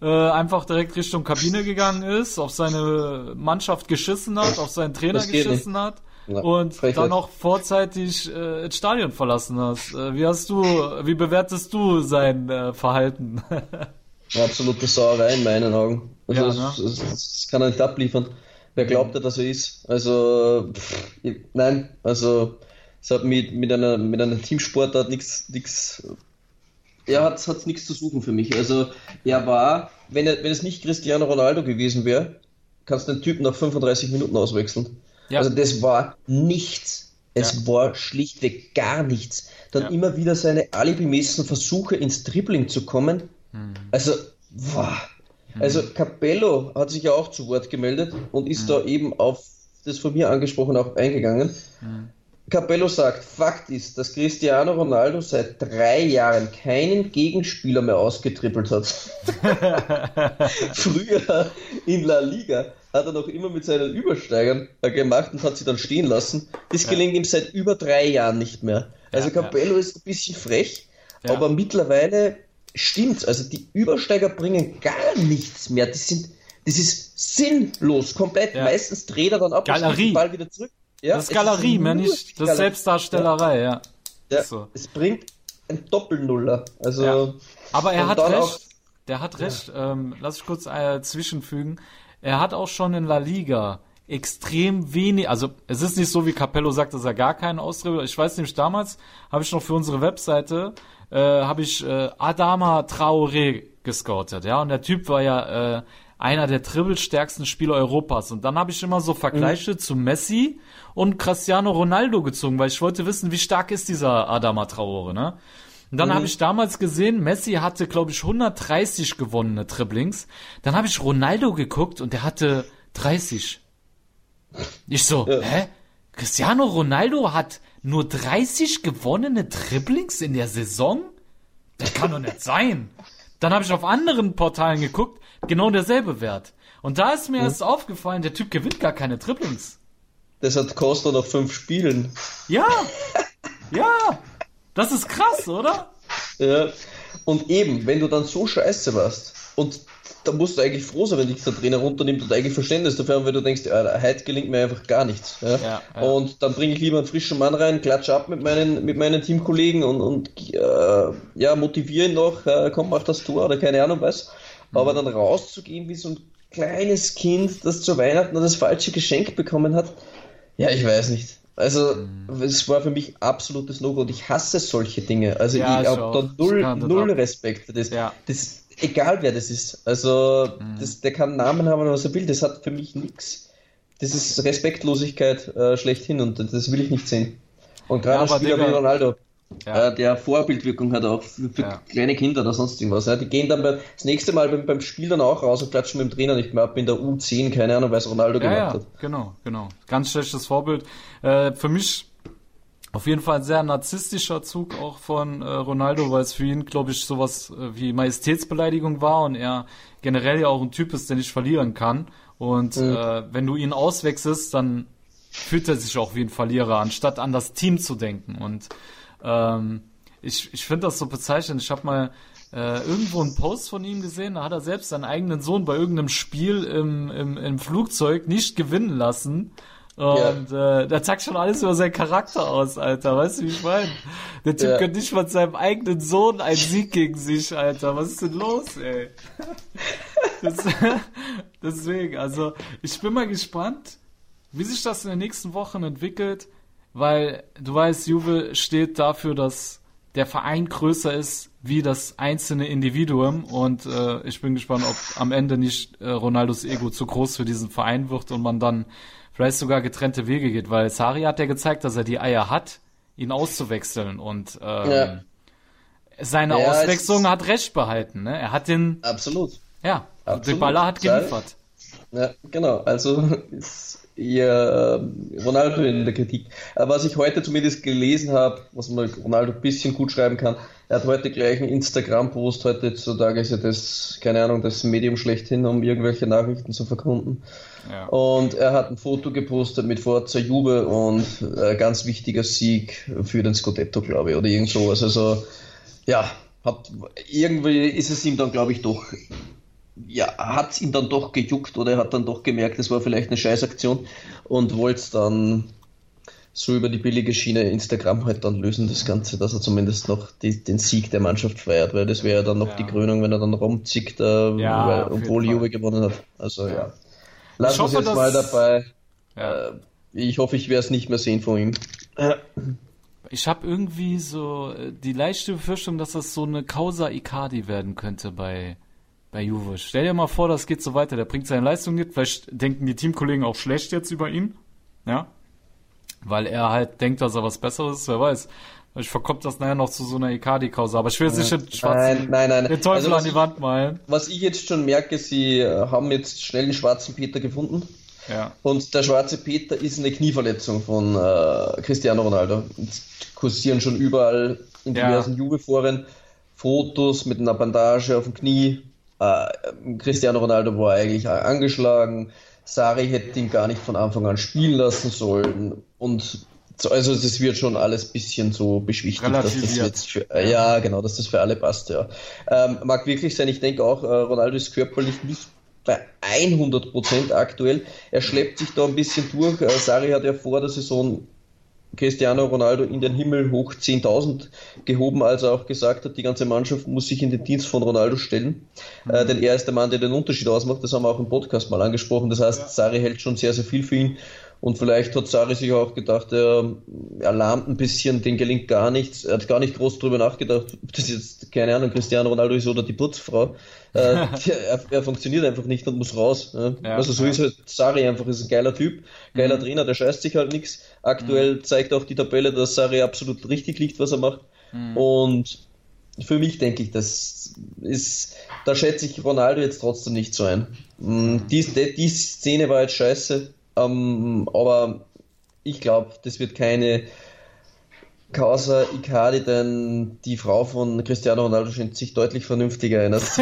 äh, einfach direkt Richtung Kabine gegangen ist, auf seine Mannschaft geschissen hat, auf seinen Trainer geschissen nicht. hat ja, und Frechheit. dann noch vorzeitig äh, das Stadion verlassen hast. Äh, wie hast du, wie bewertest du sein äh, Verhalten? Absolute Sauerei in meinen Augen. Also ja, das, ne? das, das, kann er nicht abliefern. Wer glaubt er, dass er ist? Also pff, nein, also es hat mit, mit einer mit einer Teamsportart nichts nichts er hat hat nichts zu suchen für mich. Also er war, wenn er wenn es nicht Cristiano Ronaldo gewesen wäre, kannst du den Typen nach 35 Minuten auswechseln. Ja. Also das war nichts. Es ja. war schlichtweg gar nichts. Dann ja. immer wieder seine alibimäßigen Versuche ins Dribbling zu kommen. Mhm. Also, boah. Also Capello hat sich ja auch zu Wort gemeldet und ist mhm. da eben auf das von mir angesprochen auch eingegangen. Capello sagt, Fakt ist, dass Cristiano Ronaldo seit drei Jahren keinen Gegenspieler mehr ausgetrippelt hat. <laughs> Früher in La Liga hat er noch immer mit seinen Übersteigern gemacht und hat sie dann stehen lassen. Das gelingt ja. ihm seit über drei Jahren nicht mehr. Also ja, Capello ja. ist ein bisschen frech, aber mittlerweile stimmt. Also die Übersteiger bringen gar nichts mehr. Das sind, das ist sinnlos, komplett. Meistens dreht er dann ab Galerie. und den Ball wieder zurück. Ja, das ist Galerie, mehr nicht. Das ist Selbstdarstellerei, ja. ja. So. Es bringt ein Doppelnuller. Also. Ja. Aber er hat recht. Auch, der hat recht. Ähm, lass ich kurz äh, zwischenfügen. Er hat auch schon in La Liga extrem wenig, also es ist nicht so, wie Capello sagt, dass er gar keinen Austritt. Ich weiß nämlich, damals habe ich noch für unsere Webseite, äh, habe ich äh, Adama Traoré gescoutet, ja, und der Typ war ja äh, einer der dribbelstärksten Spieler Europas. Und dann habe ich immer so Vergleiche mhm. zu Messi und Cristiano Ronaldo gezogen, weil ich wollte wissen, wie stark ist dieser Adama Traore, ne? Und dann mhm. habe ich damals gesehen, Messi hatte, glaube ich, 130 gewonnene Dribblings. Dann habe ich Ronaldo geguckt und der hatte 30. Ich so, ja. hä? Cristiano Ronaldo hat nur 30 gewonnene Dribblings in der Saison? Das kann doch nicht sein. Dann habe ich auf anderen Portalen geguckt, genau derselbe Wert. Und da ist mir erst aufgefallen, der Typ gewinnt gar keine Dribblings. Das hat Costa noch fünf Spielen. Ja, ja, das ist krass, oder? Ja, und eben, wenn du dann so scheiße warst und da musst du eigentlich froh sein, wenn dich der Trainer runternimmt und eigentlich Verständnis dafür haben, weil du denkst, ja, heute gelingt mir einfach gar nichts. Ja? Ja, ja. Und dann bringe ich lieber einen frischen Mann rein, klatsche ab mit meinen, mit meinen Teamkollegen und, und äh, ja, motiviere ihn noch, äh, komm, mach das Tor oder keine Ahnung was. Mhm. Aber dann rauszugehen wie so ein kleines Kind, das zu Weihnachten das falsche Geschenk bekommen hat, ja, ich weiß nicht. Also, mhm. es war für mich absolutes No-Go und ich hasse solche Dinge. Also, ja, ich habe da null, null Respekt für das. Ja. das. Egal wer das ist. Also, mhm. das, der kann Namen haben, was er will. Das hat für mich nichts. Das ist Respektlosigkeit äh, schlechthin und das will ich nicht sehen. Und gerade ja, Spieler wie Ronaldo ja. äh, der Vorbildwirkung hat auch für, für ja. kleine Kinder oder sonst irgendwas. Ja. Die gehen dann bei, das nächste Mal beim, beim Spiel dann auch raus und klatschen mit dem Trainer nicht mehr ab in der U10, keine Ahnung, weil es Ronaldo ja, gemacht hat. Genau, genau. Ganz schlechtes Vorbild. Äh, für mich auf jeden Fall ein sehr narzisstischer Zug auch von äh, Ronaldo, weil es für ihn, glaube ich, sowas äh, wie Majestätsbeleidigung war und er generell ja auch ein Typ ist, der nicht verlieren kann. Und mhm. äh, wenn du ihn auswechselst, dann fühlt er sich auch wie ein Verlierer, anstatt an das Team zu denken. Und ähm, ich ich finde das so bezeichnend. Ich habe mal äh, irgendwo einen Post von ihm gesehen, da hat er selbst seinen eigenen Sohn bei irgendeinem Spiel im, im, im Flugzeug nicht gewinnen lassen. Und ja. äh, da zeigt schon alles über seinen Charakter aus, Alter. Weißt du, wie ich meine? Der Typ ja. kann nicht mal seinem eigenen Sohn einen Sieg gegen sich, Alter. Was ist denn los, ey? Das, <laughs> deswegen, also ich bin mal gespannt, wie sich das in den nächsten Wochen entwickelt weil du weißt, Juve steht dafür, dass der Verein größer ist wie das einzelne Individuum und äh, ich bin gespannt, ob am Ende nicht äh, Ronaldos Ego zu groß für diesen Verein wird und man dann vielleicht sogar getrennte Wege geht, weil Sari hat ja gezeigt, dass er die Eier hat, ihn auszuwechseln und ähm, ja. seine ja, Auswechslung hat recht behalten. Ne? Er hat den absolut. Ja, Absolut. Baller hat geliefert. Ja, genau. Also eher Ronaldo in der Kritik. Aber was ich heute zumindest gelesen habe, was man Ronaldo ein bisschen gut schreiben kann, er hat heute gleich einen Instagram-Post, heute heutzutage ist ja das, keine Ahnung, das Medium schlechthin, um irgendwelche Nachrichten zu verkunden. Ja. Und er hat ein Foto gepostet mit Forza Juve und ein ganz wichtiger Sieg für den Scudetto, glaube ich, oder irgend sowas. Also, ja, hat, irgendwie ist es ihm dann, glaube ich, doch ja, hat es ihn dann doch gejuckt oder er hat dann doch gemerkt, es war vielleicht eine Scheißaktion und wollte es dann so über die billige Schiene Instagram halt dann lösen, das Ganze, dass er zumindest noch die, den Sieg der Mannschaft feiert, weil das wäre ja dann noch ja. die Krönung, wenn er dann rumzickt, äh, ja, weil, obwohl Juve gewonnen hat. Also ja. Lass uns jetzt mal dabei. Ja. Äh, ich hoffe, ich werde es nicht mehr sehen von ihm. Ich habe irgendwie so äh, die leichte Befürchtung, dass das so eine Causa Icardi werden könnte bei, bei Juve. Stell dir mal vor, das geht so weiter. Der bringt seine Leistung nicht. Vielleicht denken die Teamkollegen auch schlecht jetzt über ihn. Ja. Weil er halt denkt, dass er was Besseres ist. Wer weiß. Ich verkommt das nachher noch zu so einer Icardi-Causa. Aber ich will sicher den schwarzen, nein, nein, nein. den Teufel also, an die Wand malen. Was ich jetzt schon merke, sie äh, haben jetzt schnell den schwarzen Peter gefunden. Ja. Und der schwarze Peter ist eine Knieverletzung von äh, Cristiano Ronaldo. Jetzt kursieren schon überall in diversen ja. Juve-Foren Fotos mit einer Bandage auf dem Knie. Äh, Cristiano Ronaldo war eigentlich angeschlagen. Sari hätte ihn gar nicht von Anfang an spielen lassen sollen. Und also das wird schon alles ein bisschen so beschwichtigt, dass das jetzt für, äh, ja genau, dass das für alle passt, ja. Ähm, mag wirklich sein, ich denke auch, äh, Ronaldo ist körperlich nicht bei 100% aktuell. Er schleppt sich da ein bisschen durch. Äh, Sari hat ja vor der Saison Cristiano Ronaldo in den Himmel hoch 10.000 gehoben, als er auch gesagt hat, die ganze Mannschaft muss sich in den Dienst von Ronaldo stellen. Mhm. Äh, denn er ist der Mann, der den Unterschied ausmacht. Das haben wir auch im Podcast mal angesprochen. Das heißt, Sari hält schon sehr, sehr viel für ihn. Und vielleicht hat Sari sich auch gedacht, er, er lahmt ein bisschen, den gelingt gar nichts. Er hat gar nicht groß drüber nachgedacht, ob das jetzt, keine Ahnung, Cristiano Ronaldo ist oder die Putzfrau. äh, <laughs> er, er, funktioniert einfach nicht und muss raus. Ja? Ja, also so ja. ist halt Sari einfach, ist ein geiler Typ, geiler mhm. Trainer, der scheißt sich halt nichts. Aktuell mhm. zeigt auch die Tabelle, dass Sari absolut richtig liegt, was er macht. Mhm. Und für mich denke ich, das ist, da schätze ich Ronaldo jetzt trotzdem nicht so ein. Mhm. Die, die, die Szene war jetzt scheiße ähm, aber ich glaube, das wird keine Causa Icardi, denn die Frau von Cristiano Ronaldo scheint sich deutlich vernünftiger in als <laughs>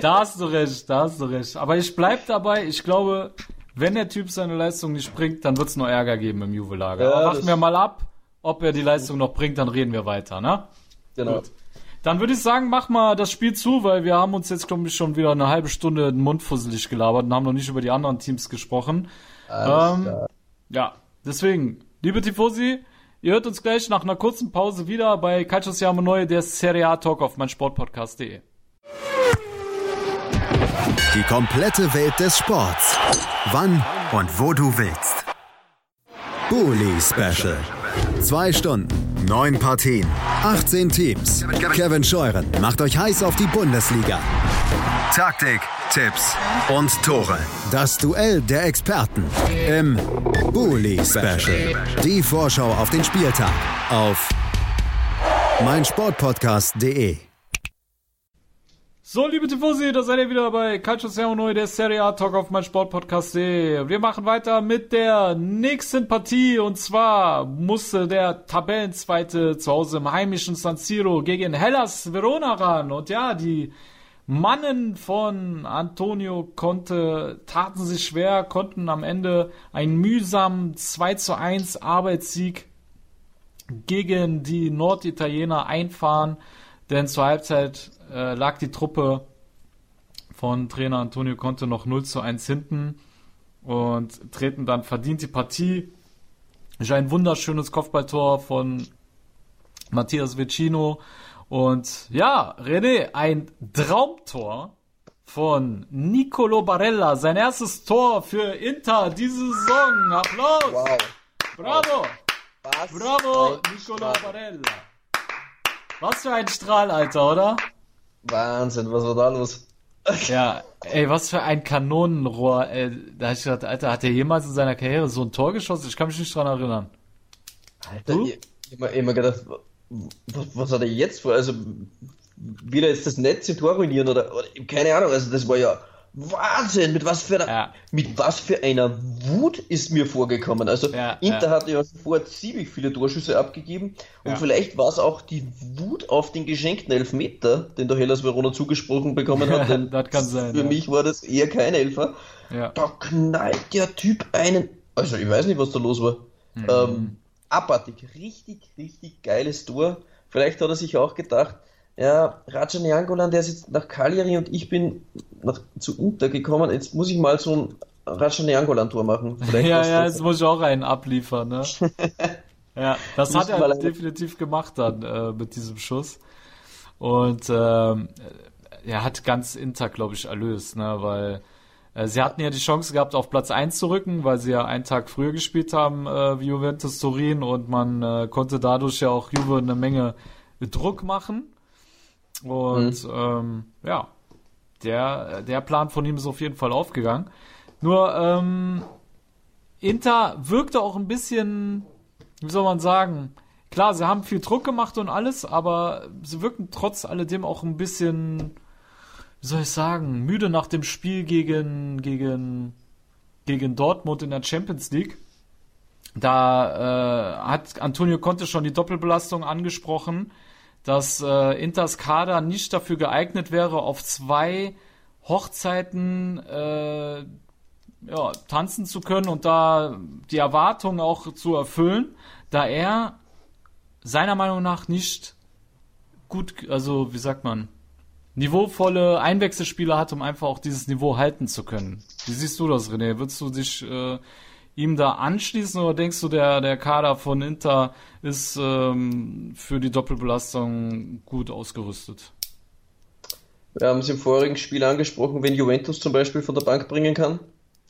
Da hast du recht, da hast du recht. Aber ich bleibe dabei, ich glaube, wenn der Typ seine Leistung nicht bringt, dann wird es nur Ärger geben im Juve-Lager. Ja, warten wir mal ab, ob er die Leistung noch bringt, dann reden wir weiter, ne? Genau. Gut. Dann würde ich sagen, mach mal das Spiel zu, weil wir haben uns jetzt, glaube ich, schon wieder eine halbe Stunde den Mund fusselig gelabert und haben noch nicht über die anderen Teams gesprochen. Ähm, ja, deswegen, liebe Tifosi, ihr hört uns gleich nach einer kurzen Pause wieder bei Calcio Siamo Neue, der Serie A Talk auf meinsportpodcast.de. Die komplette Welt des Sports. Wann und wo du willst. Bully Special. Zwei Stunden Neun Partien, 18 Teams. Kevin Scheuren macht euch heiß auf die Bundesliga. Taktik, Tipps und Tore. Das Duell der Experten im Bully Special. Die Vorschau auf den Spieltag auf meinsportpodcast.de. So, liebe Tifosi, da seid ihr wieder bei Calcio Neu, der Serie A Talk auf mein Sportpodcast. Wir machen weiter mit der nächsten Partie und zwar musste der Tabellenzweite zu Hause im heimischen San Siro gegen Hellas Verona ran und ja, die Mannen von Antonio Conte taten sich schwer, konnten am Ende einen mühsamen 2 zu 1 Arbeitssieg gegen die Norditaliener einfahren, denn zur Halbzeit äh, lag die Truppe von Trainer Antonio Conte noch 0 zu 1 hinten und treten dann verdient die Partie. Ist ein wunderschönes Kopfballtor von Matthias Vecino. Und ja, René, ein Traumtor von Nicolo Barella. Sein erstes Tor für Inter diese Saison. Applaus! Wow. Bravo! Was Bravo, Nicolo Barella. Was für ein Strahl, Alter, oder? Wahnsinn, was war da los? Ja, ey, was für ein Kanonenrohr. Ey, da hab ich gedacht, Alter, hat er jemals in seiner Karriere so ein Tor geschossen? Ich kann mich nicht dran erinnern. Alter, du? ich, ich hab immer gedacht, was, was hat er jetzt vor? Also, will er jetzt das Netz in Tor ruinieren oder, oder, keine Ahnung, also das war ja Wahnsinn, mit was für einer, ja. mit was für einer Wut ist mir vorgekommen. Also ja, Inter ja. hatte ja vorher ziemlich viele Torschüsse abgegeben und vielleicht war es auch die Wut auf den geschenkten Elfmeter, den der Hellas Verona zugesprochen bekommen hat. Denn das kann sein. Für mich war das eher kein Elfer. Da knallt der Typ einen. Also ich weiß nicht, was da los war. Mhm. Ähm, abartig, richtig, richtig geiles Tor. Vielleicht hat er sich auch gedacht, ja, Rajan Jangolan, der ist jetzt nach Cagliari und ich bin nach, zu Inter gekommen. Jetzt muss ich mal so ein Rajan Jangolan-Tor machen. <laughs> Vielleicht ja, ja, jetzt muss ich auch einen abliefern, ne? <laughs> ja, das hat er definitiv gemacht dann äh, mit diesem Schuss. Und ähm, er hat ganz Inter, glaube ich, erlöst, ne? Weil äh, sie hatten ja die Chance gehabt, auf Platz 1 zu rücken, weil sie ja einen Tag früher gespielt haben äh, wie Juventus Turin und man äh, konnte dadurch ja auch Juve eine Menge Druck machen. Und mhm. ähm, ja, der, der Plan von ihm ist auf jeden Fall aufgegangen. Nur ähm, Inter wirkte auch ein bisschen, wie soll man sagen, klar, sie haben viel Druck gemacht und alles, aber sie wirkten trotz alledem auch ein bisschen wie soll ich sagen, müde nach dem Spiel gegen, gegen, gegen Dortmund in der Champions League. Da äh, hat Antonio Conte schon die Doppelbelastung angesprochen, dass äh, Inters Kader nicht dafür geeignet wäre, auf zwei Hochzeiten äh, ja, tanzen zu können und da die Erwartungen auch zu erfüllen, da er seiner Meinung nach nicht gut, also wie sagt man, niveauvolle Einwechselspieler hat, um einfach auch dieses Niveau halten zu können. Wie siehst du das, René? Würdest du dich äh, ihm da anschließen oder denkst du, der, der Kader von Inter ist ähm, für die Doppelbelastung gut ausgerüstet? Wir haben es im vorigen Spiel angesprochen, wenn Juventus zum Beispiel von der Bank bringen kann.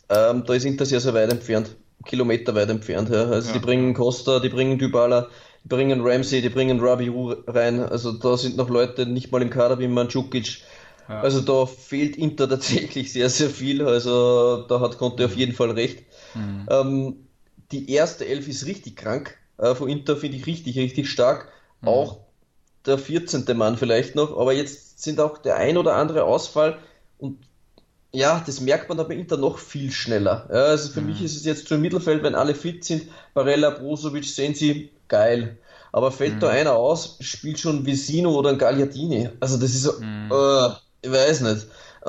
Ähm, da ist Inter sehr, sehr weit entfernt. Kilometer weit entfernt. Ja. Also ja. die bringen Costa, die bringen Dybala, die bringen Ramsey, die bringen Rabiu rein. Also da sind noch Leute nicht mal im Kader wie Mandzukic. Ja. Also da fehlt Inter tatsächlich sehr, sehr viel. Also da hat Conte auf jeden Fall recht. Mhm. Ähm, die erste Elf ist richtig krank. Äh, von Inter finde ich richtig, richtig stark. Mhm. Auch der 14. Mann vielleicht noch. Aber jetzt sind auch der ein oder andere Ausfall und ja, das merkt man aber Inter noch viel schneller. Ja, also für mhm. mich ist es jetzt so im Mittelfeld, wenn alle fit sind, Barella, Brozovic, Sensi, geil. Aber fällt mhm. da einer aus, spielt schon Visino oder ein Gagliardini. Also das ist so, mhm. äh, ich weiß nicht.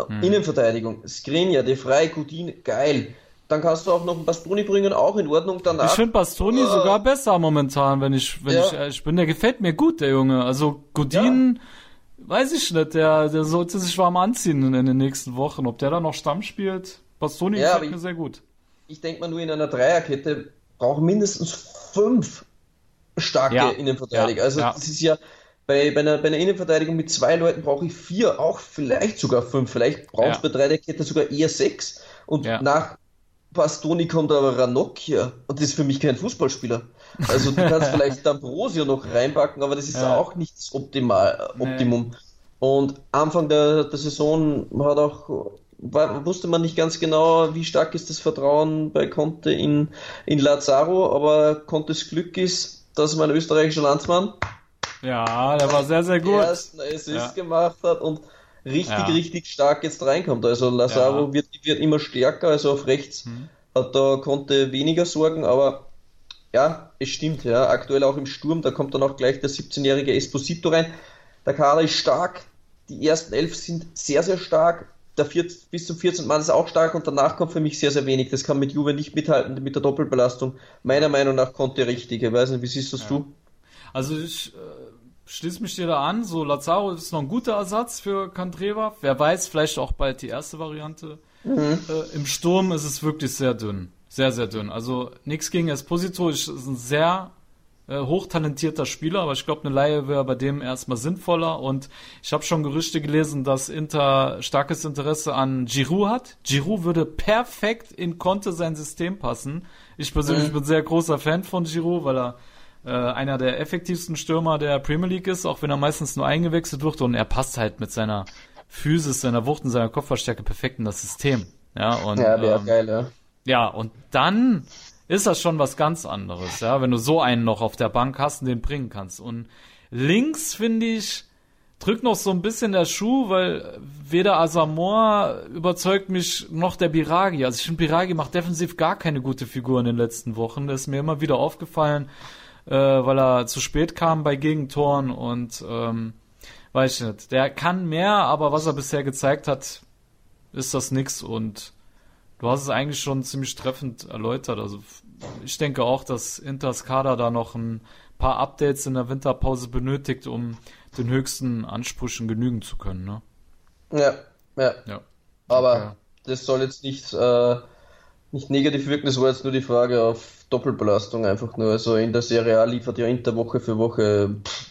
Mhm. Innenverteidigung, Skriniar, De Frey, Coutin, geil. Dann kannst du auch noch einen Bastoni bringen, auch in Ordnung. Danach, ich finde Bastoni äh, sogar besser momentan, wenn ich, wenn ja. ich ehrlich bin. Der gefällt mir gut, der Junge. Also Godin, ja. weiß ich nicht, der, der sollte sich warm anziehen in den nächsten Wochen. Ob der da noch Stamm spielt, Bastoni ja, gefällt mir sehr gut. Ich denke mal nur in einer Dreierkette brauchen mindestens fünf starke ja. Innenverteidiger. also das ist ja bei, bei, einer, bei einer Innenverteidigung mit zwei Leuten brauche ich vier, auch vielleicht sogar fünf. Vielleicht brauchst du bei Dreierkette sogar eher sechs. Und nach Bastoni kommt aber Ranocchia und das ist für mich kein Fußballspieler. Also du kannst <laughs> vielleicht D'Ambrosio noch reinpacken, aber das ist ja. auch nicht das Optimal, Optimum. Nee. Und Anfang der, der Saison hat auch war, wusste man nicht ganz genau, wie stark ist das Vertrauen bei Conte in, in Lazaro, aber Contes Glück ist, dass mein österreichischer Landsmann ja, der war sehr, sehr gut. ersten Assist ja. gemacht hat und richtig, ja. richtig stark jetzt reinkommt. Also Lazaro ja. wird, wird immer stärker, also auf rechts hm. hat da konnte weniger Sorgen, aber ja, es stimmt, ja. Aktuell auch im Sturm, da kommt dann auch gleich der 17-jährige Esposito rein. Der Kader ist stark, die ersten elf sind sehr, sehr stark. Der 14, bis zum 14. Mann ist auch stark und danach kommt für mich sehr, sehr wenig. Das kann mit Juve nicht mithalten, mit der Doppelbelastung. Meiner Meinung nach konnte richtig. Ich weiß nicht, wie siehst das ja. du? Also ich schließe mich dir da an. So Lazaro ist noch ein guter Ersatz für Kandreva. Wer weiß, vielleicht auch bald die erste Variante. Mhm. Äh, Im Sturm ist es wirklich sehr dünn. Sehr, sehr dünn. Also nichts gegen Esposito. Ist ein sehr äh, hochtalentierter Spieler, aber ich glaube, eine Laie wäre bei dem erstmal sinnvoller. Und ich habe schon Gerüchte gelesen, dass Inter starkes Interesse an Giroud hat. Giroud würde perfekt in Conte sein System passen. Ich persönlich mhm. bin sehr großer Fan von Giroud, weil er äh, einer der effektivsten Stürmer der Premier League ist, auch wenn er meistens nur eingewechselt wird und er passt halt mit seiner Physis, seiner Wucht und seiner Kopfverstärke perfekt in das System. Ja, und, ja wäre ähm, geil, ja. Ja, und dann ist das schon was ganz anderes, ja, wenn du so einen noch auf der Bank hast und den bringen kannst. Und links, finde ich, drückt noch so ein bisschen der Schuh, weil weder Asamoah überzeugt mich noch der Biragi. Also ich finde, Biragi macht defensiv gar keine gute Figur in den letzten Wochen. Das ist mir immer wieder aufgefallen äh, weil er zu spät kam bei Gegentoren und ähm, weiß ich nicht. Der kann mehr, aber was er bisher gezeigt hat, ist das nix und du hast es eigentlich schon ziemlich treffend erläutert. Also ich denke auch, dass Inters Kader da noch ein paar Updates in der Winterpause benötigt, um den höchsten Ansprüchen genügen zu können. Ne? Ja, ja. ja. Aber okay. das soll jetzt nicht, äh, nicht negativ wirken, das war jetzt nur die Frage auf Doppelbelastung einfach nur. Also in der Serie A liefert ja Inter Woche für Woche, pff,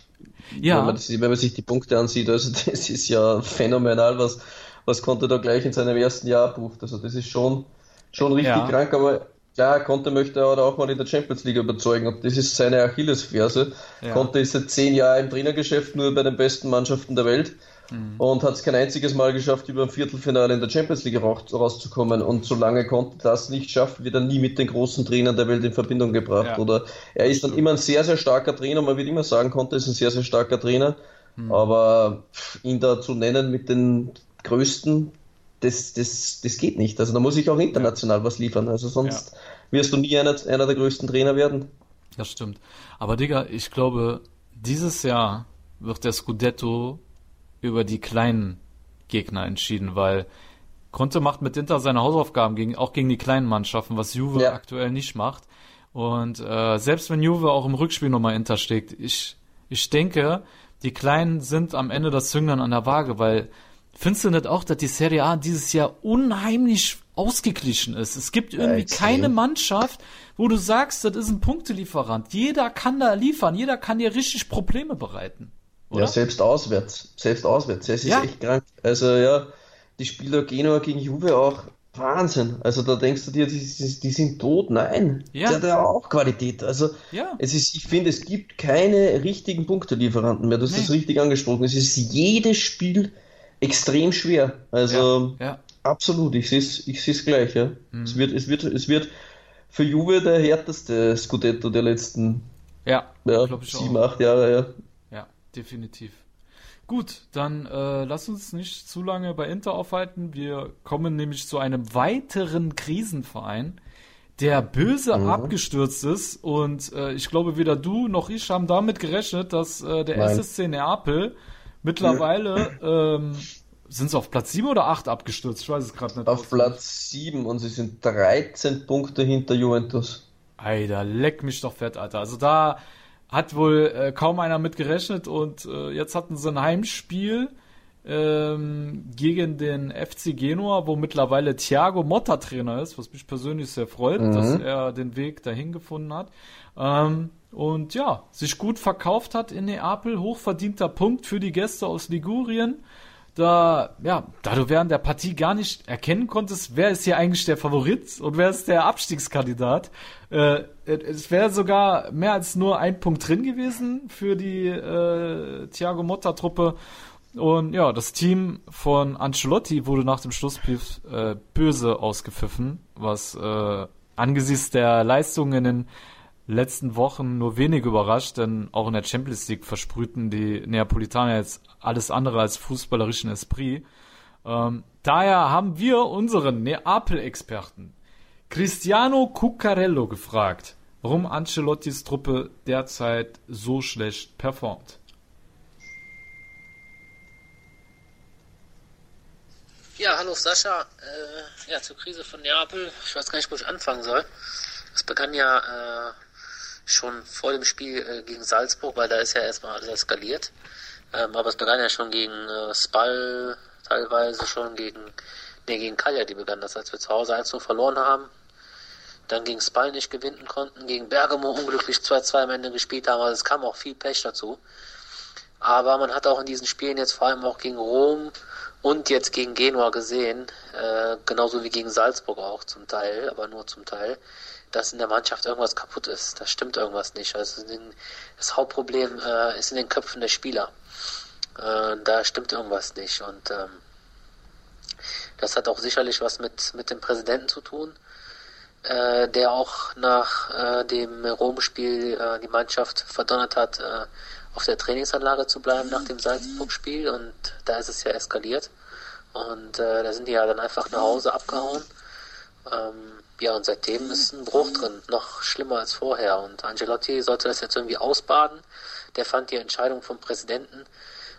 ja. wenn, man das, wenn man sich die Punkte ansieht, also <laughs> das ist ja phänomenal, was, was Conte da gleich in seinem ersten Jahr abruft. Also das ist schon, schon richtig ja. krank, aber klar, Conte möchte aber auch mal in der Champions League überzeugen und das ist seine Achillesferse. Ja. Conte ist seit zehn Jahren im Trainergeschäft nur bei den besten Mannschaften der Welt mhm. und hat es kein einziges Mal geschafft, über ein Viertelfinale in der Champions League rauszukommen. Und solange Conte das nicht schafft, wird er nie mit den großen Trainern der Welt in Verbindung gebracht. Ja. Oder er ist dann immer ein sehr, sehr starker Trainer. Man wird immer sagen, Conte ist ein sehr, sehr starker Trainer. Mhm. Aber ihn da zu nennen mit den größten, das, das, das geht nicht. Also da muss ich auch international ja. was liefern. Also sonst ja. wirst du nie einer, einer der größten Trainer werden. Das stimmt. Aber Digga, ich glaube, dieses Jahr wird der Scudetto über die kleinen Gegner entschieden, weil Conte macht mit Inter seine Hausaufgaben gegen, auch gegen die kleinen Mannschaften, was Juve ja. aktuell nicht macht. Und äh, selbst wenn Juve auch im Rückspiel nochmal Inter steckt, ich, ich denke, die Kleinen sind am Ende das Zünglein an der Waage, weil findest du nicht auch, dass die Serie A dieses Jahr unheimlich ausgeglichen ist? Es gibt irgendwie ja, keine Mannschaft, wo du sagst, das ist ein Punktelieferant. Jeder kann da liefern, jeder kann dir richtig Probleme bereiten. Oder? Ja, selbst auswärts. Selbst auswärts. Es ist ja. echt krank. Also ja, die Spieler Genua gegen Juve auch Wahnsinn. Also da denkst du dir, die, die, die sind tot. Nein, ja. der hat ja auch Qualität. Also ja. es ist, ich finde, es gibt keine richtigen Punktelieferanten mehr. Du hast nee. das richtig angesprochen. Es ist jedes Spiel extrem schwer. Also ja. Ja. absolut, ich sehe es ich seh's gleich. Ja. Mhm. Es, wird, es, wird, es wird für Juve der härteste Scudetto der letzten ja, ja, sieben, acht Jahre. Definitiv. Gut, dann äh, lass uns nicht zu lange bei Inter aufhalten. Wir kommen nämlich zu einem weiteren Krisenverein, der böse mhm. abgestürzt ist. Und äh, ich glaube, weder du noch ich haben damit gerechnet, dass äh, der Nein. SSC Neapel mittlerweile ähm, sind sie auf Platz 7 oder 8 abgestürzt? Ich weiß es gerade nicht. Auf Platz 7 und sie sind 13 Punkte hinter Juventus. Alter, leck mich doch fett, Alter. Also da hat wohl äh, kaum einer mit gerechnet und äh, jetzt hatten sie ein Heimspiel ähm, gegen den FC Genua, wo mittlerweile Thiago Motta Trainer ist, was mich persönlich sehr freut, mhm. dass er den Weg dahin gefunden hat. Ähm, und ja, sich gut verkauft hat in Neapel, hochverdienter Punkt für die Gäste aus Ligurien da, ja, da du während der Partie gar nicht erkennen konntest, wer ist hier eigentlich der Favorit und wer ist der Abstiegskandidat. Äh, es wäre sogar mehr als nur ein Punkt drin gewesen für die äh, Thiago Motta-Truppe. Und ja, das Team von Ancelotti wurde nach dem Schlusspiel äh, böse ausgepfiffen, was äh, angesichts der Leistungen in den letzten Wochen nur wenig überrascht, denn auch in der Champions League versprühten die Neapolitaner jetzt alles andere als fußballerischen Esprit. Ähm, daher haben wir unseren Neapel-Experten Cristiano Cuccarello gefragt, warum Ancelottis Truppe derzeit so schlecht performt. Ja, hallo Sascha. Äh, ja, zur Krise von Neapel. Ich weiß gar nicht, wo ich anfangen soll. Es begann ja äh, schon vor dem Spiel äh, gegen Salzburg, weil da ist ja erstmal alles eskaliert. Ähm, aber es begann ja schon gegen äh, Spal, teilweise schon gegen, nee, gegen Kalja, die begann das, als wir zu Hause 1 verloren haben. Dann gegen Spal nicht gewinnen konnten, gegen Bergamo <laughs> unglücklich 2-2 am Ende gespielt haben, also es kam auch viel Pech dazu. Aber man hat auch in diesen Spielen jetzt vor allem auch gegen Rom und jetzt gegen Genua gesehen, äh, genauso wie gegen Salzburg auch zum Teil, aber nur zum Teil, dass in der Mannschaft irgendwas kaputt ist. Da stimmt irgendwas nicht. Also das Hauptproblem äh, ist in den Köpfen der Spieler. Äh, da stimmt irgendwas nicht. Und ähm, das hat auch sicherlich was mit, mit dem Präsidenten zu tun, äh, der auch nach äh, dem Rom-Spiel äh, die Mannschaft verdonnert hat, äh, auf der Trainingsanlage zu bleiben nach dem Salzburg-Spiel. Und da ist es ja eskaliert. Und da sind die ja dann einfach nach Hause abgehauen. Ähm, ja, und seitdem ist ein Bruch drin, noch schlimmer als vorher. Und Angelotti sollte das jetzt irgendwie ausbaden. Der fand die Entscheidung vom Präsidenten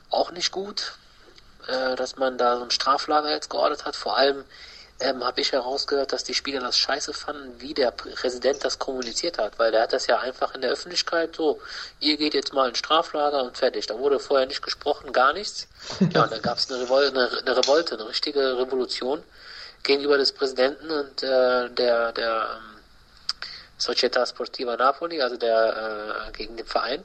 auch nicht gut, äh, dass man da so ein Straflager jetzt geordert hat. Vor allem, ähm, habe ich herausgehört, dass die Spieler das scheiße fanden, wie der Präsident das kommuniziert hat, weil der hat das ja einfach in der Öffentlichkeit so, ihr geht jetzt mal in Straflager und fertig. Da wurde vorher nicht gesprochen, gar nichts. <laughs> Ja, und dann gab es eine, Revol eine, eine, Revolte, eine richtige Revolution gegenüber des Präsidenten und äh, der, der ähm, Società Sportiva Napoli, also der äh, gegen den Verein.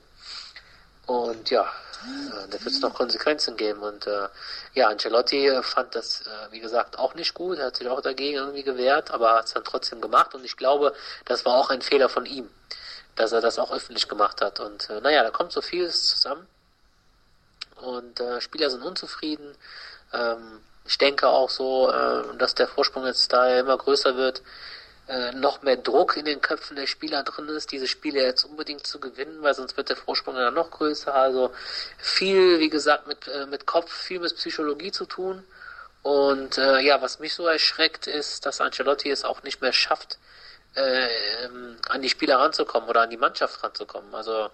Und ja, äh, da wird es noch Konsequenzen geben. Und äh, ja, Ancelotti äh, fand das, äh, wie gesagt, auch nicht gut. Er hat sich auch dagegen irgendwie gewehrt, aber hat es dann trotzdem gemacht. Und ich glaube, das war auch ein Fehler von ihm, dass er das auch öffentlich gemacht hat. Und äh, naja, da kommt so vieles zusammen. Und äh, Spieler sind unzufrieden. Ähm, ich denke auch so, äh, dass der Vorsprung jetzt da immer größer wird äh, noch mehr Druck in den Köpfen der Spieler drin ist, diese Spiele jetzt unbedingt zu gewinnen, weil sonst wird der Vorsprung dann noch größer. Also viel, wie gesagt, mit, äh, mit Kopf, viel mit Psychologie zu tun. Und äh, ja, was mich so erschreckt, ist, dass Ancelotti es auch nicht mehr schafft, äh, ähm, an die Spieler ranzukommen oder an die Mannschaft ranzukommen. Also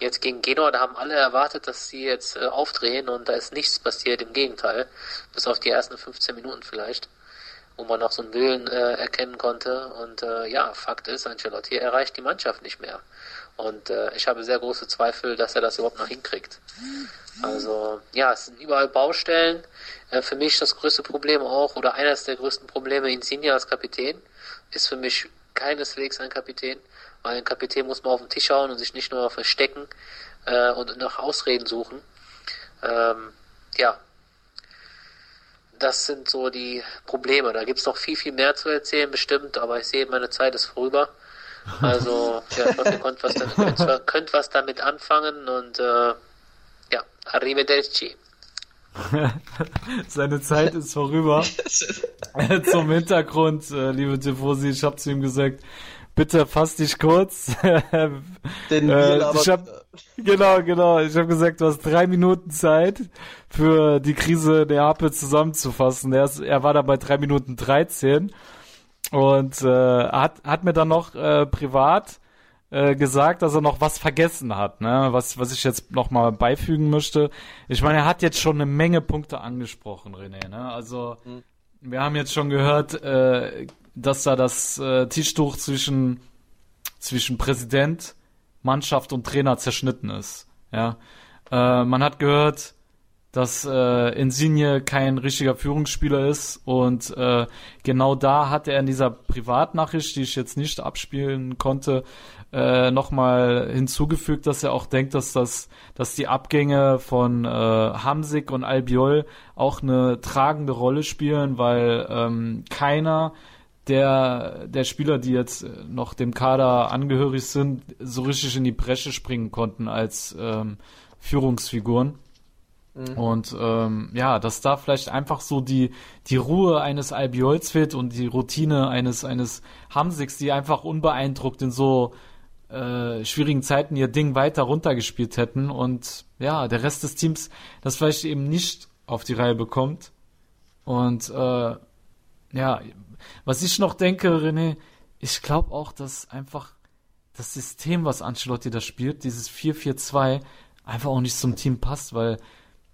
jetzt gegen Genua, da haben alle erwartet, dass sie jetzt äh, aufdrehen und da ist nichts passiert, im Gegenteil. Bis auf die ersten 15 Minuten vielleicht wo man noch so einen Willen äh, erkennen konnte. Und äh, ja, Fakt ist, Ancelotti erreicht die Mannschaft nicht mehr. Und äh, ich habe sehr große Zweifel, dass er das überhaupt noch hinkriegt. Also ja, es sind überall Baustellen. Äh, für mich das größte Problem auch, oder eines der größten Probleme, Insigne als Kapitän, ist für mich keineswegs ein Kapitän, weil ein Kapitän muss man auf den Tisch hauen und sich nicht nur verstecken äh, und nach Ausreden suchen. Ähm, ja, das sind so die Probleme. Da gibt es noch viel, viel mehr zu erzählen, bestimmt, aber ich sehe, meine Zeit ist vorüber. Also, <laughs> ja, ich hoffe, ihr könnt was, damit, könnt, könnt was damit anfangen und äh, ja, arrivederci. <laughs> Seine Zeit ist vorüber. <laughs> Zum Hintergrund, äh, liebe Tifosi, ich habe zu ihm gesagt, bitte fass dich kurz. <laughs> Denn äh, ich hab, genau, genau. Ich habe gesagt, du hast drei Minuten Zeit für die Krise der Neapel zusammenzufassen. Er, ist, er war da bei drei Minuten 13 und äh, hat, hat mir dann noch äh, privat äh, gesagt, dass er noch was vergessen hat, ne? was, was ich jetzt noch mal beifügen möchte. Ich meine, er hat jetzt schon eine Menge Punkte angesprochen, René. Ne? Also mhm. wir haben jetzt schon gehört, äh, dass da das äh, Tischtuch zwischen, zwischen Präsident, Mannschaft und Trainer zerschnitten ist. Ja. Äh, man hat gehört, dass äh, Insigne kein richtiger Führungsspieler ist und äh, genau da hat er in dieser Privatnachricht, die ich jetzt nicht abspielen konnte, äh, nochmal hinzugefügt, dass er auch denkt, dass das, dass die Abgänge von äh, Hamsik und Albiol auch eine tragende Rolle spielen, weil ähm, keiner der, der Spieler, die jetzt noch dem Kader angehörig sind, so richtig in die Bresche springen konnten als ähm, Führungsfiguren. Mhm. Und ähm, ja, dass da vielleicht einfach so die, die Ruhe eines Albiols fehlt und die Routine eines, eines Hamsiks, die einfach unbeeindruckt in so äh, schwierigen Zeiten ihr Ding weiter runtergespielt hätten und ja, der Rest des Teams das vielleicht eben nicht auf die Reihe bekommt. Und äh, ja, was ich noch denke, René, ich glaube auch, dass einfach das System, was Ancelotti da spielt, dieses 4-4-2, einfach auch nicht zum Team passt, weil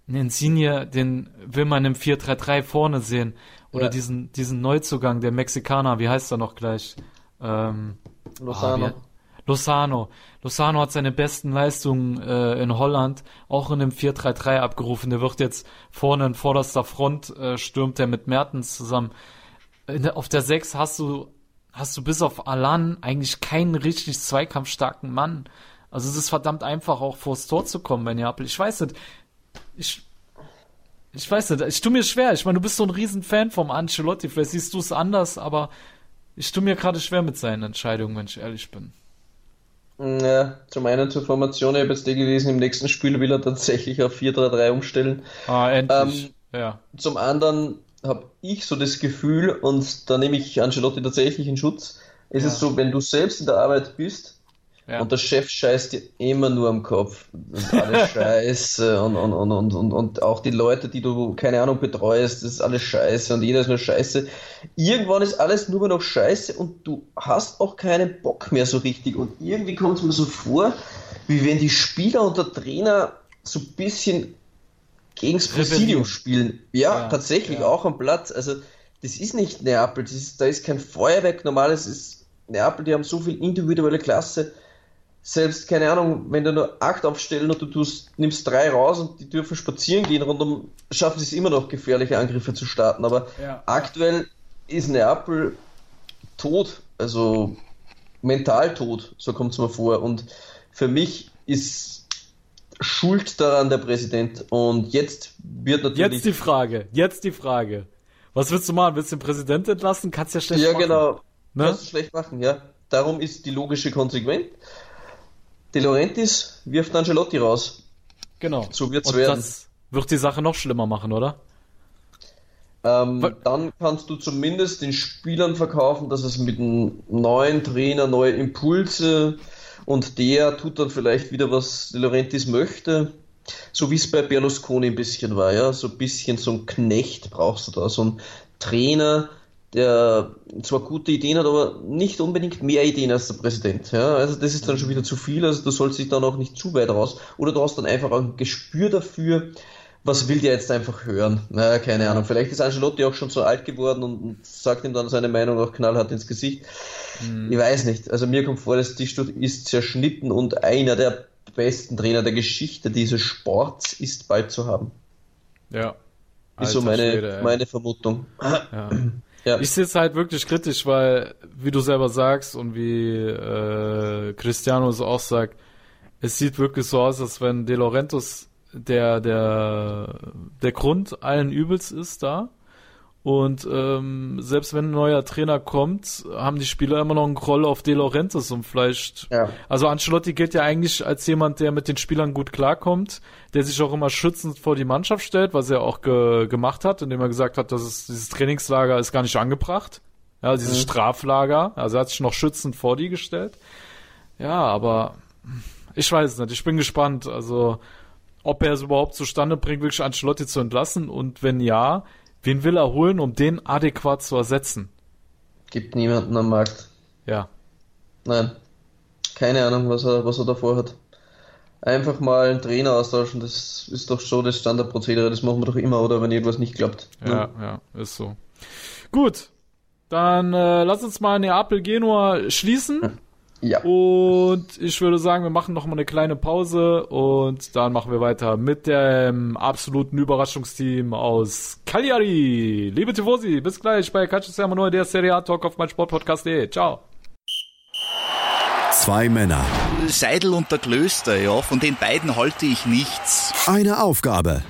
Insigne, den will man im 4-3-3 vorne sehen. Oder ja. diesen, diesen Neuzugang, der Mexikaner, wie heißt er noch gleich? Ähm, Lozano. Oh, Lozano. Lozano hat seine besten Leistungen äh, in Holland auch in einem 4-3-3 abgerufen. Der wird jetzt vorne in vorderster Front, äh, stürmt er mit Mertens zusammen auf der 6 hast du, hast du bis auf Alan eigentlich keinen richtig zweikampfstarken Mann. Also es ist verdammt einfach, auch vors Tor zu kommen bei Neapel. Ich weiß nicht, ich, ich weiß nicht, ich tue mir schwer. Ich meine, du bist so ein Riesenfan vom Ancelotti. Vielleicht siehst du es anders, aber ich tue mir gerade schwer mit seinen Entscheidungen, wenn ich ehrlich bin. Ja, zum einen zur Formation, ich habe jetzt gelesen, im nächsten Spiel will er tatsächlich auf 4-3-3 umstellen. Ah, endlich. Ähm, ja. Zum anderen habe ich so das Gefühl, und da nehme ich Ancelotti tatsächlich in Schutz, ist ja. es so, wenn du selbst in der Arbeit bist ja. und der Chef scheißt dir immer nur am Kopf, und alles <laughs> scheiße und, und, und, und, und, und auch die Leute, die du, keine Ahnung, betreust, das ist alles scheiße und jeder ist nur scheiße. Irgendwann ist alles nur noch scheiße und du hast auch keinen Bock mehr so richtig und irgendwie kommt es mir so vor, wie wenn die Spieler und der Trainer so ein bisschen gegens Präsidium spielen. Ja, ja tatsächlich, ja. auch am Platz. Also das ist nicht Neapel, ist, da ist kein Feuerwerk, normales ist Neapel, die haben so viel individuelle Klasse. Selbst, keine Ahnung, wenn du nur acht aufstellen und du tust, nimmst drei raus und die dürfen spazieren gehen rundum, schaffen sie es immer noch, gefährliche Angriffe zu starten. Aber Ja. aktuell ist Neapel tot, also mental tot, so kommt es mir vor. Und für mich ist Schuld daran der Präsident. Und jetzt wird natürlich. Jetzt die Frage, jetzt die Frage. Was willst du machen? Willst du den Präsidenten entlassen? Kannst ja schlecht ja, machen. genau. Ne? Kannst du schlecht machen, ja. Darum ist die logische Konsequenz. De Laurentiis wirft Angelotti raus. Genau. So wird's Und werden. das wird die Sache noch schlimmer machen, oder? Ähm, dann kannst du zumindest den Spielern verkaufen, dass es mit einem neuen Trainer neue Impulse und der tut dann vielleicht wieder, was De Laurentiis möchte. So wie es bei Berlusconi ein bisschen war, ja. So ein bisschen so ein Knecht brauchst du da. So ein Trainer, der zwar gute Ideen hat, aber nicht unbedingt mehr Ideen als der Präsident. Ja. Also das ist dann schon wieder zu viel, also du sollst dich dann auch nicht zu weit raus. Oder du hast dann einfach ein Gespür dafür, was will der jetzt einfach hören? Naja, keine Ahnung. Vielleicht ist Angelotti auch schon so alt geworden und, sagt ihm dann seine Meinung auch knallhart ins Gesicht. Ich weiß nicht. Also mir kommt vor, das Tischtuch ist zerschnitten und einer der besten Trainer der Geschichte dieses Sports ist bald zu haben. Ja. Ist so Alter meine, Schwede, meine Vermutung. Ja. <clears throat> Ja. Ich sehe es halt wirklich kritisch, weil, wie du selber sagst und wie äh, Cristiano es auch sagt, es sieht wirklich so aus, als wenn De Laurentiis der, der, der Grund allen Übels ist da. Und ähm, selbst wenn ein neuer Trainer kommt, haben die Spieler immer noch einen Groll auf De Laurentiis und vielleicht Ja. also Ancelotti gilt ja eigentlich als jemand, der mit den Spielern gut klarkommt, der sich auch immer schützend vor die Mannschaft stellt, was er auch ge gemacht hat, indem er gesagt hat, dass es, dieses Trainingslager ist gar nicht angebracht. Ja, dieses Straflager. Also er hat sich noch schützend vor die gestellt. Ja, aber ich weiß es nicht. Ich bin gespannt. Also ob er es überhaupt zustande bringt, wirklich Ancelotti zu entlassen und wenn ja, wen will er holen, um den adäquat zu ersetzen? Gibt niemanden am Markt. Ja. Nein. Keine Ahnung, was er, was er davor hat. Einfach mal einen Trainer austauschen, das ist doch so das Standardprozedere, das machen wir doch immer, oder wenn irgendwas nicht klappt. Ja, ja, ist so. Gut, dann äh, lass uns mal Neapel Genua schließen. Ja. Und ich würde sagen, wir machen noch mal eine kleine Pause und dann machen wir weiter mit dem absoluten Überraschungsteam aus Cagliari. Liebe Tifosi, bis gleich bei Calcio Noi, der Serie A Talk auf meinsportpodcast.de. Ciao. Zwei Männer, Seidel und der Klöster, ja, von den beiden halte ich nichts. eine Aufgabe.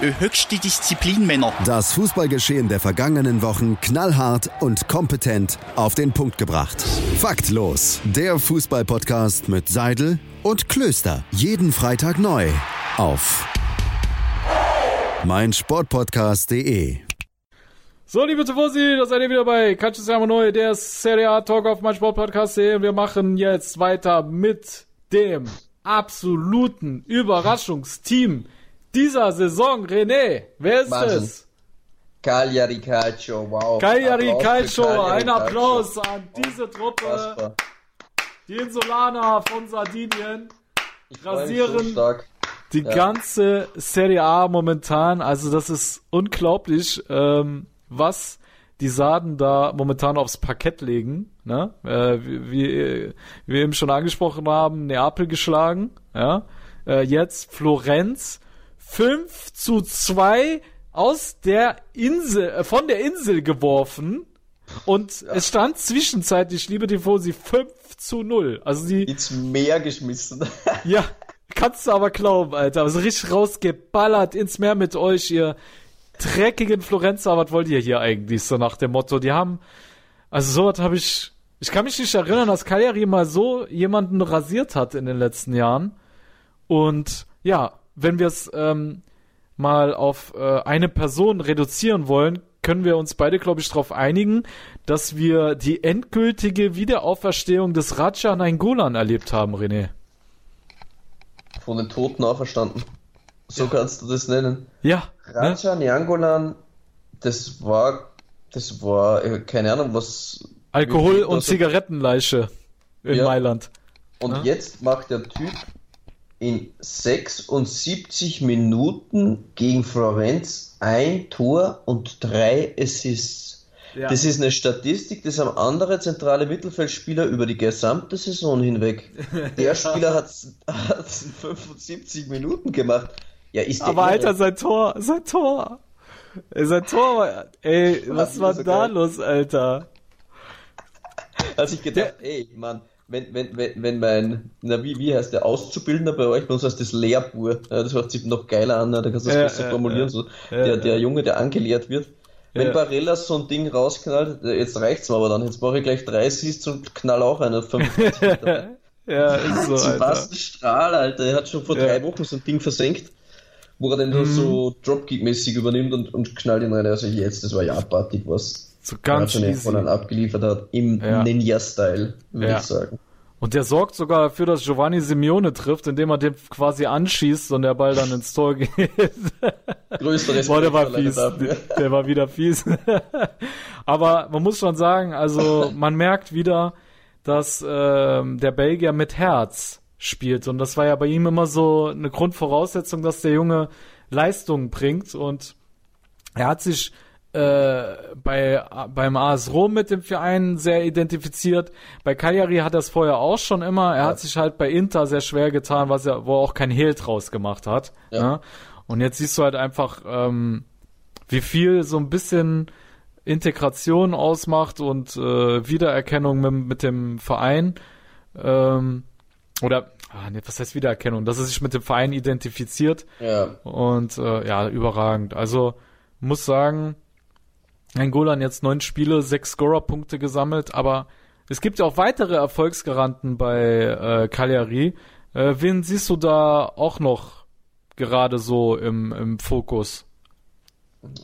Höchste Disziplin, Männer. Das Fußballgeschehen der vergangenen Wochen knallhart und kompetent auf den Punkt gebracht. Faktlos. Der Fußballpodcast mit Seidel und Klöster. Jeden Freitag neu auf meinsportpodcast.de. So, liebe Tifosi, da seid ihr wieder bei Siamo Noi, der Serie A Talk auf meinsportpodcast.de. Und wir machen jetzt weiter mit dem absoluten Überraschungsteam dieser Saison. René, wer ist Wahnsinn. es? Cagliari Calcio, wow. Cagliari für Calcio, Cagliari ein Applaus an diese Truppe. Die Insulaner von Sardinien Ich rasieren So die Ja. ganze Serie A momentan. Also das ist unglaublich, ähm, was die Sarden da momentan aufs Parkett legen. Ne? Äh, wie, wie wie wir eben schon angesprochen haben, Neapel geschlagen. Ja? Äh, jetzt Florenz 5 zu 2 aus der Insel, äh, von der Insel geworfen. Und es stand zwischenzeitlich, liebe Tifosi, 5 zu 0. Also die, Ins Meer geschmissen. <laughs> ja, kannst du aber glauben, Alter. Also richtig rausgeballert ins Meer mit euch, ihr dreckigen Florenzer. Was wollt ihr hier eigentlich? So nach dem Motto. Die haben, also sowas habe ich, ich kann mich nicht erinnern, dass Cagliari mal so jemanden rasiert hat in den letzten Jahren. Und ja, wenn wir es ähm, mal auf äh, eine Person reduzieren wollen, können wir uns beide, glaube ich, darauf einigen, dass wir die endgültige Wiederauferstehung des Raja Nainggolan erlebt haben, René. Von den Toten auferstanden. So kannst du das nennen. Ja, ne? Raja Nyangolan, das war, das war, äh, keine Ahnung, was. Alkohol und Zigarettenleiche in Ja. Mailand. Und Ja. jetzt macht der Typ in 76 Minuten gegen Florenz ein Tor und drei Assists. Ja. Das ist eine Statistik, das haben andere zentrale Mittelfeldspieler über die gesamte Saison hinweg. <laughs> Der Spieler hat, hat 75 Minuten gemacht. Ja, ist Aber irre. Alter, sein Tor, sein Tor. Sein Tor, ey, was war da geil. los, Alter? Als ich gedacht, der, ey, Mann, wenn, wenn, wenn, wenn mein, na, wie, wie heißt der Auszubildender bei euch? Bei uns heißt das Lehrbuhr. Ja, das hört sich noch geiler an, da kannst du das ja, besser ja, formulieren. Ja, so. der, der Junge, der angelehrt wird. Wenn Barella so ein Ding rausknallt, jetzt reicht's mir aber dann. Jetzt brauche ich gleich drei Assists und knall auch eine 55 <laughs> Ja, ist so, Alter. Was ein Strahl, Alter. Er hat schon vor drei Wochen so ein Ding versenkt, wo er dann mhm. so Dropkick-mäßig übernimmt und, und knallt ihn rein. Also jetzt, das war ja abartig, was so ganz schon von abgeliefert hat, im Ninja-Style, würde ich sagen. Und der sorgt sogar dafür, dass Giovanni Simeone trifft, indem er den quasi anschießt und der Ball dann ins Tor geht. <laughs> Größeres Boah, der war fies. Der, <laughs> der war wieder fies. <laughs> Aber man muss schon sagen, also man merkt wieder, dass ähm, der Belgier mit Herz spielt. Und das war ja bei ihm immer so eine Grundvoraussetzung, dass der Junge Leistungen bringt. Und er hat sich äh, bei, beim AS Rom mit dem Verein sehr identifiziert. Bei Cagliari hat er es vorher auch schon immer. Er ja. hat sich halt bei Inter sehr schwer getan, was er, wo er auch kein Hehl draus gemacht hat. Ja. Ne? Und jetzt siehst du halt einfach, ähm, wie viel so ein bisschen Integration ausmacht und äh, Wiedererkennung mit, mit dem Verein. Ähm, oder ah, nee, was heißt Wiedererkennung? Dass er sich mit dem Verein identifiziert. Ja. Und äh, ja, überragend. Also muss sagen, ein Golan jetzt neun Spiele, sechs Scorer-Punkte gesammelt, aber es gibt ja auch weitere Erfolgsgaranten bei äh, Cagliari. Äh, wen siehst du da auch noch gerade so im, im Fokus?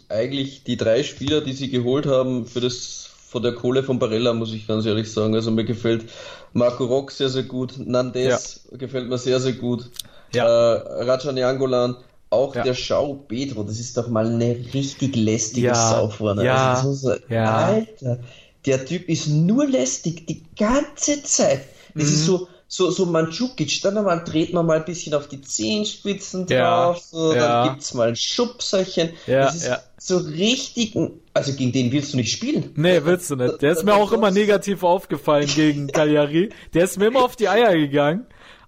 Eigentlich die drei Spieler, die sie geholt haben für das von der Kohle von Barella, muss ich ganz ehrlich sagen. Also mir gefällt Marco Rock sehr, sehr gut. Nandes ja. gefällt mir sehr, sehr gut. Ja. Äh, Rajan Angolan auch ja. der Schau Pedro, das ist doch mal eine richtig lästige ja, Sau vorne. Ja, also so, ja. Alter, der Typ ist nur lästig die ganze Zeit. Das mhm. ist so, so, so Mandzukic, dann einmal dreht man mal ein bisschen auf die Zehenspitzen drauf, so, ja. dann gibt's mal ein Schubserchen. Ja, das ist ja. so richtig, also gegen den willst du nicht spielen. Nee, willst du nicht. Der ist mir auch immer negativ aufgefallen gegen <laughs> Cagliari. Der ist mir immer auf die Eier gegangen.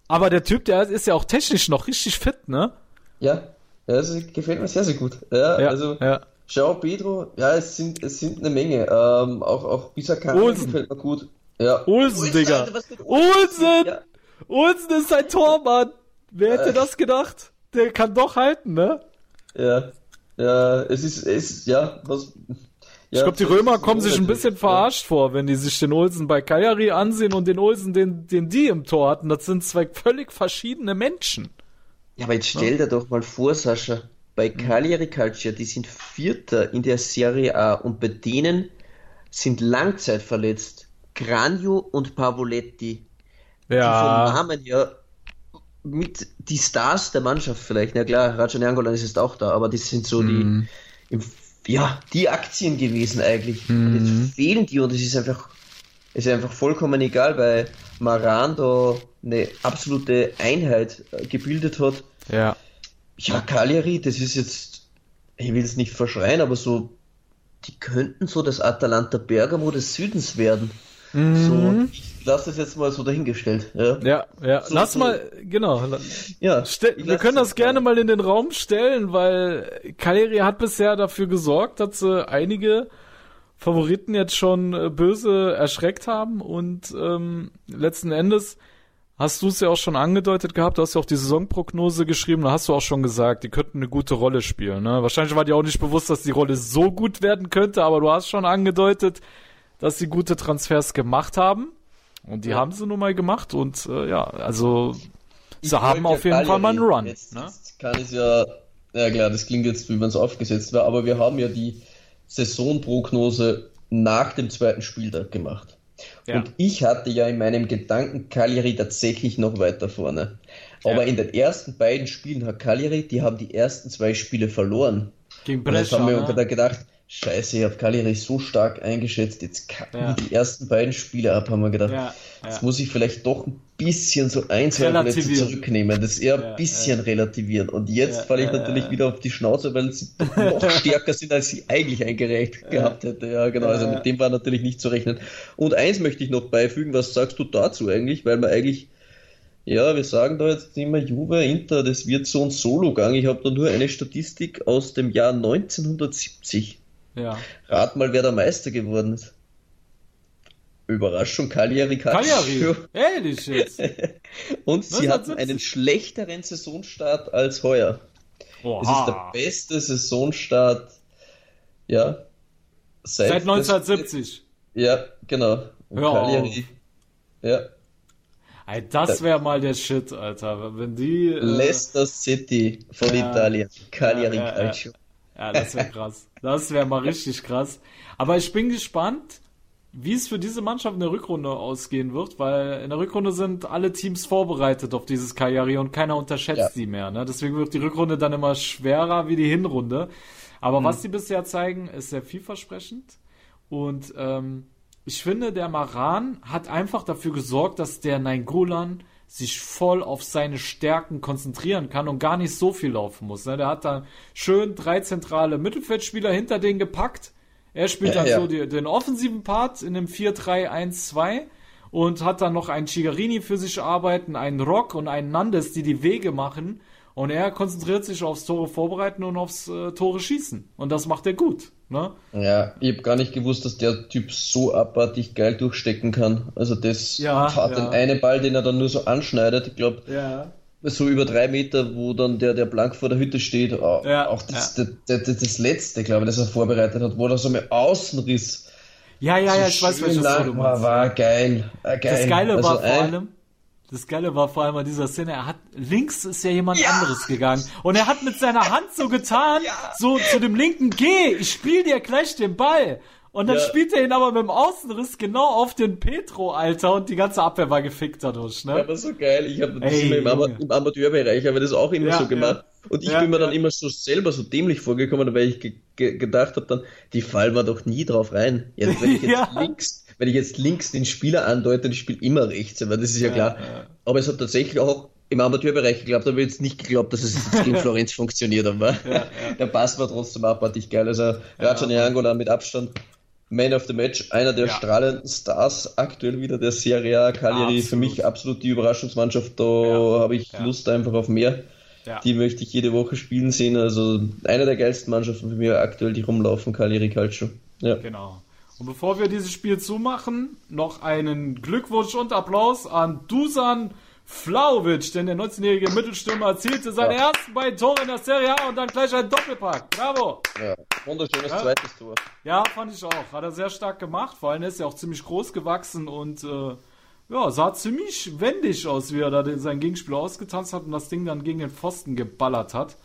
Aber der Typ, der ist ja auch technisch noch richtig fit, ne? Ja, ja, das gefällt mir sehr, sehr gut. Ja, ja also ja. Schau, Pedro, ja, es sind, es sind eine Menge. Ähm, auch, auch Bisakana gefällt mir gut. Ja. Olsen, Digga. Olsen! Ja. Olsen ist ein Tormann. Wer hätte äh. das gedacht? Der kann doch halten, ne? Ja. Ja, es ist, es, ja, was, ja, ich glaube, die Römer kommen sich ein bisschen verarscht ja. vor, wenn die sich den Olsen bei Cagliari ansehen und den Olsen, den, den die im Tor hatten. Das sind zwei völlig verschiedene Menschen. Ja, aber jetzt stell dir doch mal vor, Sascha, bei. Cagliari Calcio, die sind Vierter in der Serie A und bei denen sind langzeitverletzt Granio und Pavoletti. Ja. Die von Namen ja mit die Stars der Mannschaft vielleicht. Na klar, Rajan Angolan ist jetzt auch da, aber das sind so mhm. die, im, ja, die Aktien gewesen eigentlich. Mhm. Und jetzt mhm. fehlen die und es ist einfach, es ist einfach vollkommen egal, weil Maran da eine absolute Einheit äh, gebildet hat. Ja. Ja, Cagliari, das ist jetzt, ich will es nicht verschreien, aber so, die könnten so das Atalanta Bergamo des Südens werden. Mhm. So, ich lasse das jetzt mal so dahingestellt. Ja, ja. ja. So, Lass so. mal, genau. Ja, wir können das gerne mal in den Raum stellen, weil Cagliari hat bisher dafür gesorgt, dass sie einige Favoriten jetzt schon äh, böse erschreckt haben und ähm, letzten Endes hast du es ja auch schon angedeutet gehabt, du hast ja auch die Saisonprognose geschrieben, da hast du auch schon gesagt, die könnten eine gute Rolle spielen. Ne? Wahrscheinlich war dir auch nicht bewusst, dass die Rolle so gut werden könnte, aber du hast schon angedeutet, dass sie gute Transfers gemacht haben. Und die ja. haben sie nun mal gemacht und äh, ja, also ich sie haben auf jeden Fall mal einen Run. Jetzt, ne? jetzt kann ich ja, ja klar, das klingt jetzt, wie wenn es aufgesetzt war, aber wir haben ja die Saisonprognose nach dem zweiten Spieltag gemacht. Ja. Und ich hatte ja in meinem Gedanken Cagliari tatsächlich noch weiter vorne. Aber ja. in den ersten beiden Spielen hat Cagliari, die haben die ersten zwei Spiele verloren. Gegen Brescia. Und haben wir ne? gedacht, scheiße, ich habe Cagliari so stark eingeschätzt, jetzt kacken Ja. die die ersten beiden Spiele ab, haben wir gedacht. Ja, Jetzt muss ich vielleicht doch ein bisschen so ein, zwei Plätze zurücknehmen, das eher Ja, ein bisschen relativieren. Und jetzt Ja, falle ich ja, natürlich ja. wieder auf die Schnauze, weil sie <laughs> noch stärker sind, als sie eigentlich eingereicht gehabt hätte. Ja, genau, also Ja. mit dem war natürlich nicht zu rechnen. Und eins möchte ich noch beifügen, was sagst du dazu eigentlich? Weil man eigentlich ja, wir sagen da jetzt immer Juve, Inter, das wird so ein Solo-Gang. Ich habe da nur eine Statistik aus dem Jahr 1970. ja. Rat mal, wer der Meister geworden ist. Überraschung, Cagliari Calcio. Ehrlich jetzt. <laughs> Und sie hatten 1970. einen schlechteren Saisonstart als heuer. Es ist der Oha. beste Saisonstart, ja, seit, Seit 1970. Ja, genau. Und Hör Cagliari, ja, Ey, das wäre mal der Shit, Alter. Wenn die. Äh, Leicester City von ja. Italien, Cagliari ja, ja. Calcio. Ja, das wäre krass. Das wäre mal richtig krass. Aber ich bin gespannt, wie es für diese Mannschaft in der Rückrunde ausgehen wird, weil in der Rückrunde sind alle Teams vorbereitet auf dieses Cagliari und keiner unterschätzt Ja. sie mehr. Ne? Deswegen wird die Rückrunde dann immer schwerer wie die Hinrunde. Aber Mhm. was sie bisher zeigen, ist sehr vielversprechend. Und ähm, ich finde, der Maran hat einfach dafür gesorgt, dass der Nainggolan sich voll auf seine Stärken konzentrieren kann und gar nicht so viel laufen muss. Ne? Der hat da schön drei zentrale Mittelfeldspieler hinter den gepackt. Er spielt Ja, dann ja. so die, den offensiven Part in dem 4-3-1-2 und hat dann noch einen Chigarini für sich arbeiten, einen Rock und einen Nandes, die die Wege machen. Und er konzentriert sich aufs Tore vorbereiten und aufs äh, Tore schießen. Und das macht er gut. Ne? Ja, ich habe gar nicht gewusst, dass der Typ so abartig geil durchstecken kann. Also das Ja, hat ja. den einen Ball, den er dann nur so anschneidet, ich glaube, Ja. So über drei Meter, wo dann der, der blank vor der Hütte steht. Auch, Ja, auch das, das, das, das letzte, glaube ich, das er vorbereitet hat, wo er so mit Außenriss. Ja, ja, ja, so ich weiß, Tor du war, war geil. Äh, geil. Das Geile Also war vor ein- allem, das Geile war vor allem an dieser Szene, er hat, links ist ja jemand anderes gegangen. Und er hat mit seiner Hand so getan, so zu dem linken, geh, ich spiel dir gleich den Ball. Und dann Ja. spielt er ihn aber mit dem Außenriss genau auf den Petro, Alter, und die ganze Abwehr war gefickt dadurch, Ja, ne? aber so geil. Ich habe das Ey, immer im, Ama im Amateurbereich, aber das auch immer Ja, so gemacht. Und ich Ja, bin mir dann ja. immer so selber so dämlich vorgekommen, weil ich ge ge gedacht habe dann, die fallen wir doch nie drauf rein. Jetzt, wenn ich <laughs> jetzt Ja. links, wenn ich jetzt links den Spieler andeute, ich spiele immer rechts, aber das ist ja klar. Aber es hat tatsächlich auch im Amateurbereich geklappt, aber jetzt nicht geglaubt, dass es jetzt gegen <laughs> Florenz funktioniert, aber der Pass war trotzdem abartig geil. Also Raja Angola mit Abstand Man of the Match, einer der Ja. strahlenden Stars aktuell wieder der Serie A. Cagliari für mich absolut die Überraschungsmannschaft. Da Ja. habe ich Ja. Lust einfach auf mehr. Die möchte ich jede Woche spielen sehen. Also eine der geilsten Mannschaften für mich aktuell, die rumlaufen, Cagliari Calcio. Ja. Genau. Und bevor wir dieses Spiel zumachen, noch einen Glückwunsch und Applaus an Dusan Flauwitsch, denn der 19-jährige Mittelstürmer erzielte seine Ja. ersten beiden Tore in der Serie A und dann gleich ein Doppelpack. Bravo! ja. Wunderschönes Ja. zweites Tor. Ja, fand ich auch. Hat er sehr stark gemacht. Vor allem ist er auch ziemlich groß gewachsen und äh, ja, sah ziemlich wendig aus, wie er da den, sein Gegenspieler ausgetanzt hat und das Ding dann gegen den Pfosten geballert hat.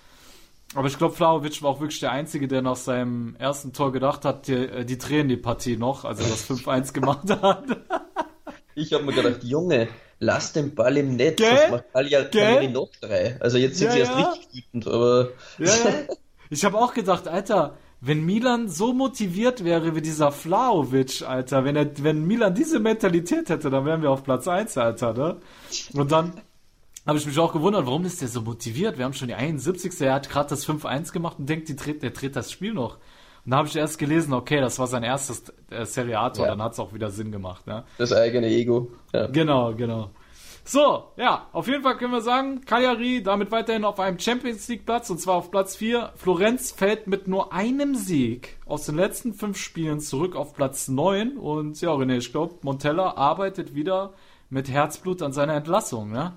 Aber ich glaube, Flauwitsch war auch wirklich der Einzige, der nach seinem ersten Tor gedacht hat, die, äh, die drehen die Partie noch, als er das 5-1 gemacht hat. Ich habe mir gedacht, Junge, lass den Ball im Netz, Gell? das macht? Cagliari noch drei. Also jetzt sind Ja, sie erst ja. richtig wütend, aber Ja, ja. <laughs> Ich habe auch gedacht, Alter, wenn Milan so motiviert wäre wie dieser Flaovic, Alter, wenn, er, wenn Milan diese Mentalität hätte, dann wären wir auf Platz 1, Alter, ne? Und dann habe ich mich auch gewundert, warum ist der so motiviert? Wir haben schon die 71. Er hat gerade das 5-1 gemacht und denkt, die dreht, der dreht das Spiel noch. Und da habe ich erst gelesen, okay, das war sein erstes äh, Seriator, Ja. dann hat es auch wieder Sinn gemacht, ne? das eigene Ego. Ja. Genau, genau. So, ja, auf jeden Fall können wir sagen, Cagliari damit weiterhin auf einem Champions League Platz und zwar auf Platz 4. Florenz fällt mit nur einem Sieg aus den letzten fünf Spielen zurück auf Platz 9 und ja, René, ich glaube, Montella arbeitet wieder mit Herzblut an seiner Entlassung, ne?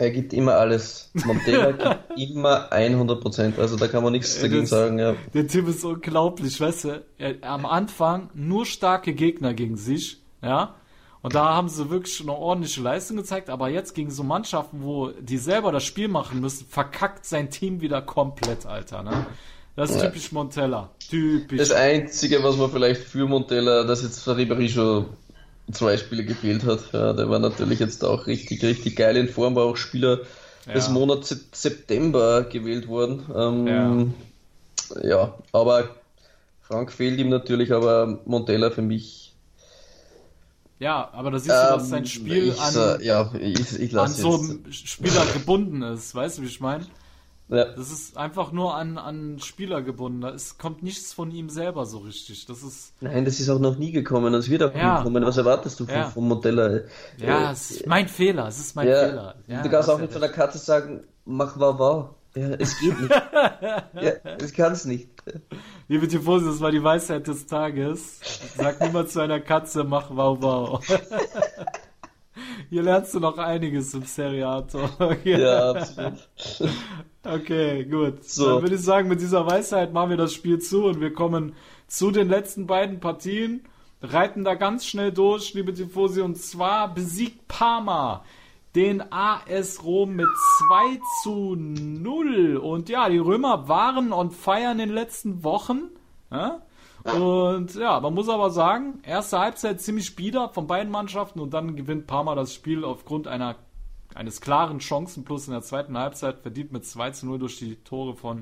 Er gibt immer alles. Montella gibt <laughs> immer 100 Prozent. Also da kann man nichts dagegen das- sagen. Ja. Der Typ ist unglaublich, weißt du, er, am Anfang nur starke Gegner gegen sich, ja. Und da haben sie wirklich eine ordentliche Leistung gezeigt, aber jetzt gegen so Mannschaften, wo die selber das Spiel machen müssen, verkackt sein Team wieder komplett, Alter, ne? Das ist Ja. typisch Montella. Typisch. Das Einzige, was man vielleicht für Montella, dass jetzt Ribéry schon zwei Spiele gefehlt hat. Ja, der war natürlich jetzt auch richtig, richtig geil in Form, war auch Spieler des Ja. Monats Se- September gewählt worden. Ähm, ja. aber Frank fehlt ihm natürlich, aber Montella für mich. Ja, aber da siehst du, dass sein Spiel ich, an, ja, ich, ich an so einem Spieler gebunden ist. Weißt du, wie ich meine? Ja, Das ist einfach nur an, an Spieler gebunden. Ist, kommt nichts von ihm selber so richtig. Das ist, nein, das ist auch noch nie gekommen. Das wird auch Ja. nie kommen. Was erwartest du von, Ja. von Montella? ja, Äh, es ist mein Fehler. Es ist mein Fehler. Du kannst auch nicht von der Katze sagen, mach wow wow. Ja, es geht nicht. <laughs> ja, es kann's nicht. Liebe Tifosi, das war die Weisheit des Tages. Sag niemals zu einer Katze, mach wow wow. <laughs> Hier lernst du noch einiges im Seriator. <laughs> Ja, absolut. <laughs> Okay, gut. So. Dann würde ich sagen, mit dieser Weisheit machen wir das Spiel zu und wir kommen zu den letzten beiden Partien. Reiten da ganz schnell durch, liebe Tifosi, und zwar besiegt Parma den AS Rom mit 2 zu 0. Und ja, die Römer waren on fire in den letzten Wochen. Ja? Und ja, man muss aber sagen, erste Halbzeit ziemlich bieder von beiden Mannschaften und dann gewinnt Parma das Spiel aufgrund einer eines klaren Chancenplus in der zweiten Halbzeit, verdient mit 2 zu 0 durch die Tore von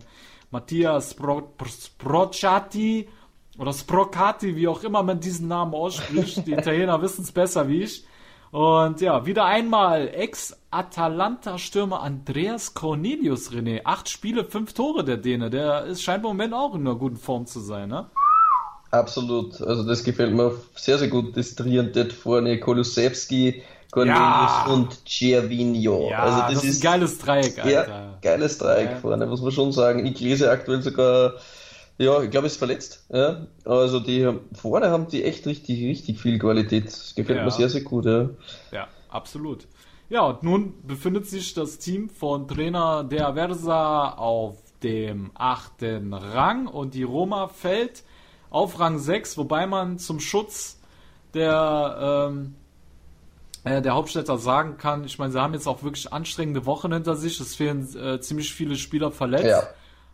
Mattia Spro Sprocciati oder Sprocati, wie auch immer man diesen Namen ausspricht. <laughs> Die Italiener wissen es besser wie ich. Und ja, wieder einmal Ex-Atalanta-Stürmer Andreas Cornelius René. Acht Spiele, fünf Tore der Däne. Der ist scheint im Moment auch in einer guten Form zu sein, ne? Absolut. Also das gefällt mir sehr, sehr gut. Das Triantet vorne Kulusewski, Cornelius Ja. und Cervinho. Ja, also das, ist ein geiles Dreieck, Alter. Ja, geiles Dreieck Ja. vorne, muss man schon sagen. Ich lese aktuell sogar, ja, ich glaube, ist verletzt. Ja. Also die vorne haben die echt richtig, richtig viel Qualität. Das gefällt mir sehr, sehr gut. Ja. Ja, absolut. Ja, und nun befindet sich das Team von Trainer De Aversa auf dem achten Rang und die Roma fällt auf Rang 6, wobei man zum Schutz der, ähm, äh, der Hauptstädter sagen kann, ich meine, sie haben jetzt auch wirklich anstrengende Wochen hinter sich, es fehlen äh, ziemlich viele Spieler verletzt. Ja.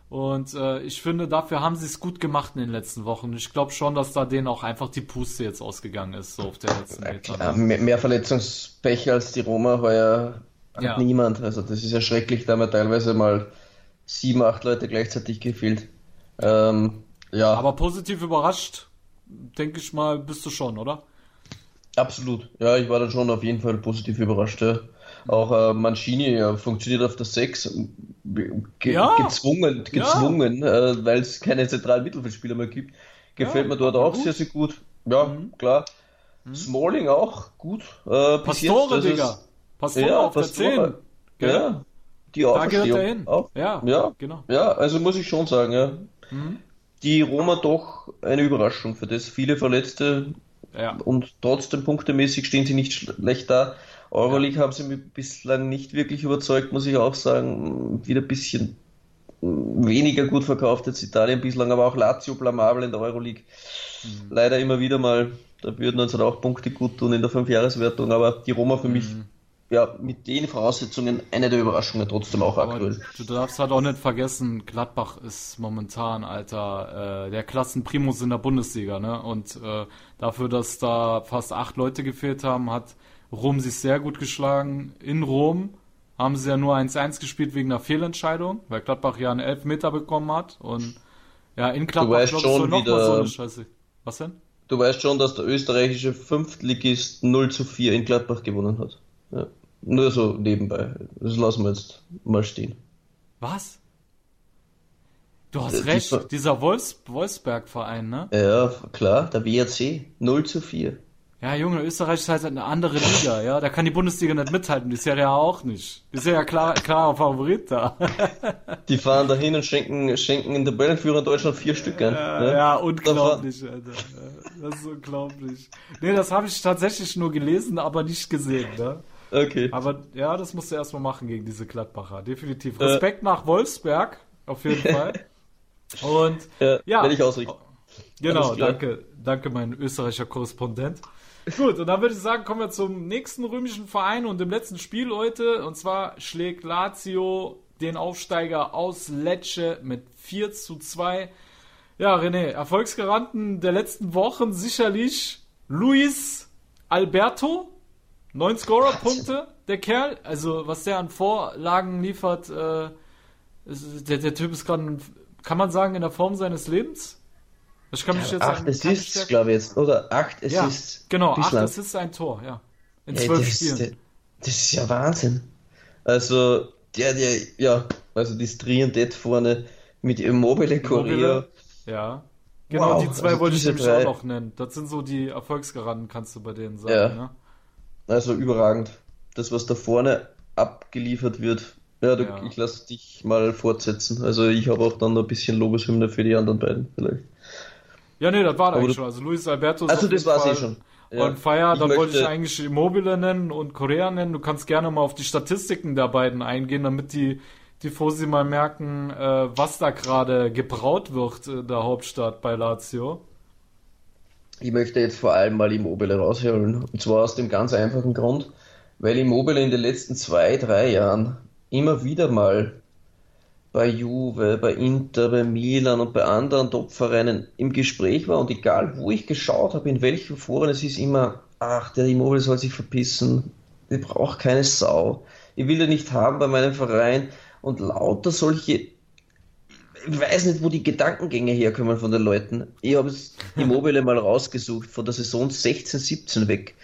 Und äh, ich finde, dafür haben sie es gut gemacht in den letzten Wochen. Ich glaube schon, dass da denen auch einfach die Puste jetzt ausgegangen ist, so auf der letzten Meter. Mehr, mehr Verletzungspech als die Roma heuer hat Ja. niemand. Also das ist ja schrecklich, da haben ja teilweise mal sieben, acht Leute gleichzeitig gefehlt. Ähm, ja, Aber positiv überrascht, denke ich mal, bist du schon, oder? absolut. Ja, ich war dann schon auf jeden Fall positiv überrascht. Ja. Auch äh, Mancini ja, funktioniert auf der 6 ge Ja. gezwungen, gezwungen, äh, weil es keine zentralen Mittelfeldspieler mehr gibt. Gefällt Ja, mir dort auch gut. Mhm. sehr, sehr gut. Ja, klar. Smalling auch gut. Äh, jetzt, Pastore, es- Digga. Pastore Ja, auf Pastore. der 10. Gell? Ja, die Da gehört er hin. Auch. Ja, ja, genau. ja, also muss ich schon sagen, ja. Mhm. Die Roma doch eine Überraschung für das. Viele Verletzte Ja. und trotzdem punktemäßig stehen sie nicht schlecht da. Euroleague haben sie mich bislang nicht wirklich überzeugt, muss ich auch sagen. Wieder ein bisschen weniger gut verkauft jetzt Italien bislang, aber auch Lazio blamabel in der Euroleague. Mhm. Leider immer wieder mal. Da würden uns halt auch Punkte gut tun in der Fünfjahreswertung, aber die Roma für mich Mhm. Ja, mit den Voraussetzungen eine der Überraschungen trotzdem auch Aber aktuell. du darfst halt auch nicht vergessen, Gladbach ist momentan, Alter, äh, der Klassenprimus in der Bundesliga, ne? Und äh, dafür, dass da fast acht Leute gefehlt haben, hat Rom sich sehr gut geschlagen. In Rom haben sie ja nur 1-1 gespielt wegen einer Fehlentscheidung, weil Gladbach ja einen Elfmeter bekommen hat. Und ja, in Gladbach, schon soll noch mal wieder- so eine Scheiße. Was denn? Du weißt schon, dass der österreichische Fünftligist 0 zu 4 in Gladbach gewonnen hat. Ja. Nur so nebenbei. Das lassen wir jetzt mal stehen. Was? Du Äh, hast die recht, Ver- dieser Wolfs Wolfsberg-Verein, ne? Ja, klar, der WRC 0 zu 4. Ja, Junge, Österreich ist halt eine andere Liga, ja. Da kann die Bundesliga nicht mithalten, die Serie A auch nicht. Die ist ja klar, klarer Favorit da. <laughs> Die fahren dahin und schenken, schenken in der Tabellenführer in Deutschland vier Stück. Ja, ne? ja, unglaublich, Alter. Das ist unglaublich. Nee, das habe ich tatsächlich nur gelesen, aber nicht gesehen, ne? Okay. Aber ja, das musst du erstmal machen gegen diese Gladbacher. Definitiv. Äh. Respekt nach Wolfsberg, auf jeden <laughs> Fall. Und Ja, ja, werde ich ausrichten. Genau, danke, danke, mein österreicher Korrespondent. Gut, und dann würde ich sagen, kommen wir zum nächsten römischen Verein und dem letzten Spiel heute. Und zwar schlägt Lazio den Aufsteiger aus Lecce mit 4 zu 2. Ja, René, Erfolgsgaranten der letzten Wochen sicherlich Luis Alberto. Neun Scorer-Punkte, der Kerl. Also, was der an Vorlagen liefert, äh, ist, der, der Typ ist gerade, kann man sagen, in der Form seines Lebens. Ich kann mich jetzt Acht Assists, glaube ich jetzt. Oder acht Ja, Assists. genau, acht bislang. Assists, ein Tor, ja. In zwölf das, Spielen. Das ist ja Wahnsinn. Also, der, der, ja, also das Triantett vorne mit Immobile, Korea. Ja. Genau, Wow, die zwei also wollte ich nämlich drei- auch noch nennen. Das sind so die Erfolgsgaranten, kannst du bei denen sagen. Ja. Ne? Also überragend. Das, was da vorne abgeliefert wird. Ja, du, Ja. ich lasse dich mal fortsetzen. Also ich habe auch dann noch ein bisschen Lobeshymne für die anderen beiden vielleicht. Ja, nee, das war eigentlich schon. Also Luis Alberto ist Also das war's eh schon. Ja. On fire, dann wollte ich möchte- eigentlich Immobile nennen und Korea nennen. Du kannst gerne mal auf die Statistiken der beiden eingehen, damit die die Fosi mal merken, äh, was da gerade gebraut wird in der Hauptstadt bei Lazio. Ich möchte jetzt vor allem mal Immobile rausholen. Und zwar aus dem ganz einfachen Grund, weil Immobile in den letzten zwei, drei Jahren immer wieder mal bei Juve, bei Inter, bei Milan und bei anderen Top-Vereinen im Gespräch war. Und egal wo ich geschaut habe, in welchen Foren, es ist immer, ach, der Immobile soll sich verpissen, ich brauche keine Sau, ich will den nicht haben bei meinem Verein. Und lauter solche ich weiß nicht, wo die Gedankengänge herkommen von den Leuten. Ich habe es Immobile mal rausgesucht, von der Saison 16, 17 weg,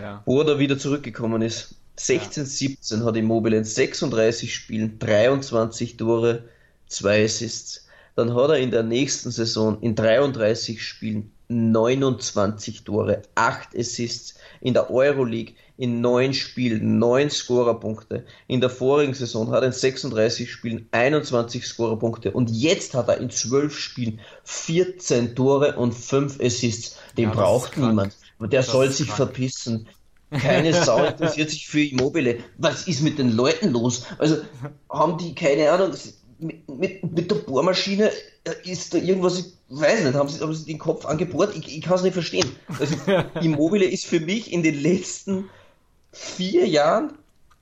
Ja. wo er da wieder zurückgekommen ist. 16, 17 hat Immobile in 36 Spielen 23 Tore, 2 Assists. Dann hat er in der nächsten Saison in 33 Spielen 29 Tore, 8 Assists. In der Euroleague in 9 Spielen 9 Scorerpunkte. In der vorigen Saison hat er in 36 Spielen 21 Scorerpunkte. Und jetzt hat er in 12 Spielen 14 Tore und 5 Assists. Den Ja, das braucht niemand. Der soll ist sich krank. verpissen. Keine Sau interessiert sich für Immobile. Was ist mit den Leuten los? Also haben die keine Ahnung, mit, mit, mit der Bohrmaschine äh, ist da irgendwas, ich weiß nicht, haben sie, haben sie den Kopf angebohrt? Ich, ich kann es nicht verstehen. Also <laughs> Immobile ist für mich in den letzten vier Jahren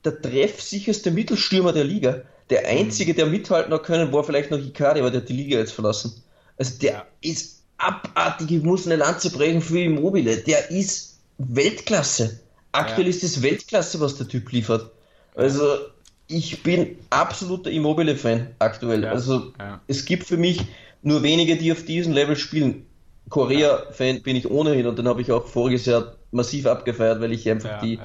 der treffsicherste Mittelstürmer der Liga. Der einzige, der mithalten hat können, war vielleicht noch Icardi, aber der hat die Liga jetzt verlassen. Also der ist abartig, ich muss eine Lanze brechen für Immobile. Der ist Weltklasse. Aktuell Ja. ist es Weltklasse, was der Typ liefert. Also ich bin absoluter Immobile-Fan aktuell. Ja. Also Ja. es gibt für mich nur wenige, die auf diesem Level spielen. Korea-Fan bin ich ohnehin und den habe ich auch voriges Jahr massiv abgefeiert, weil ich einfach die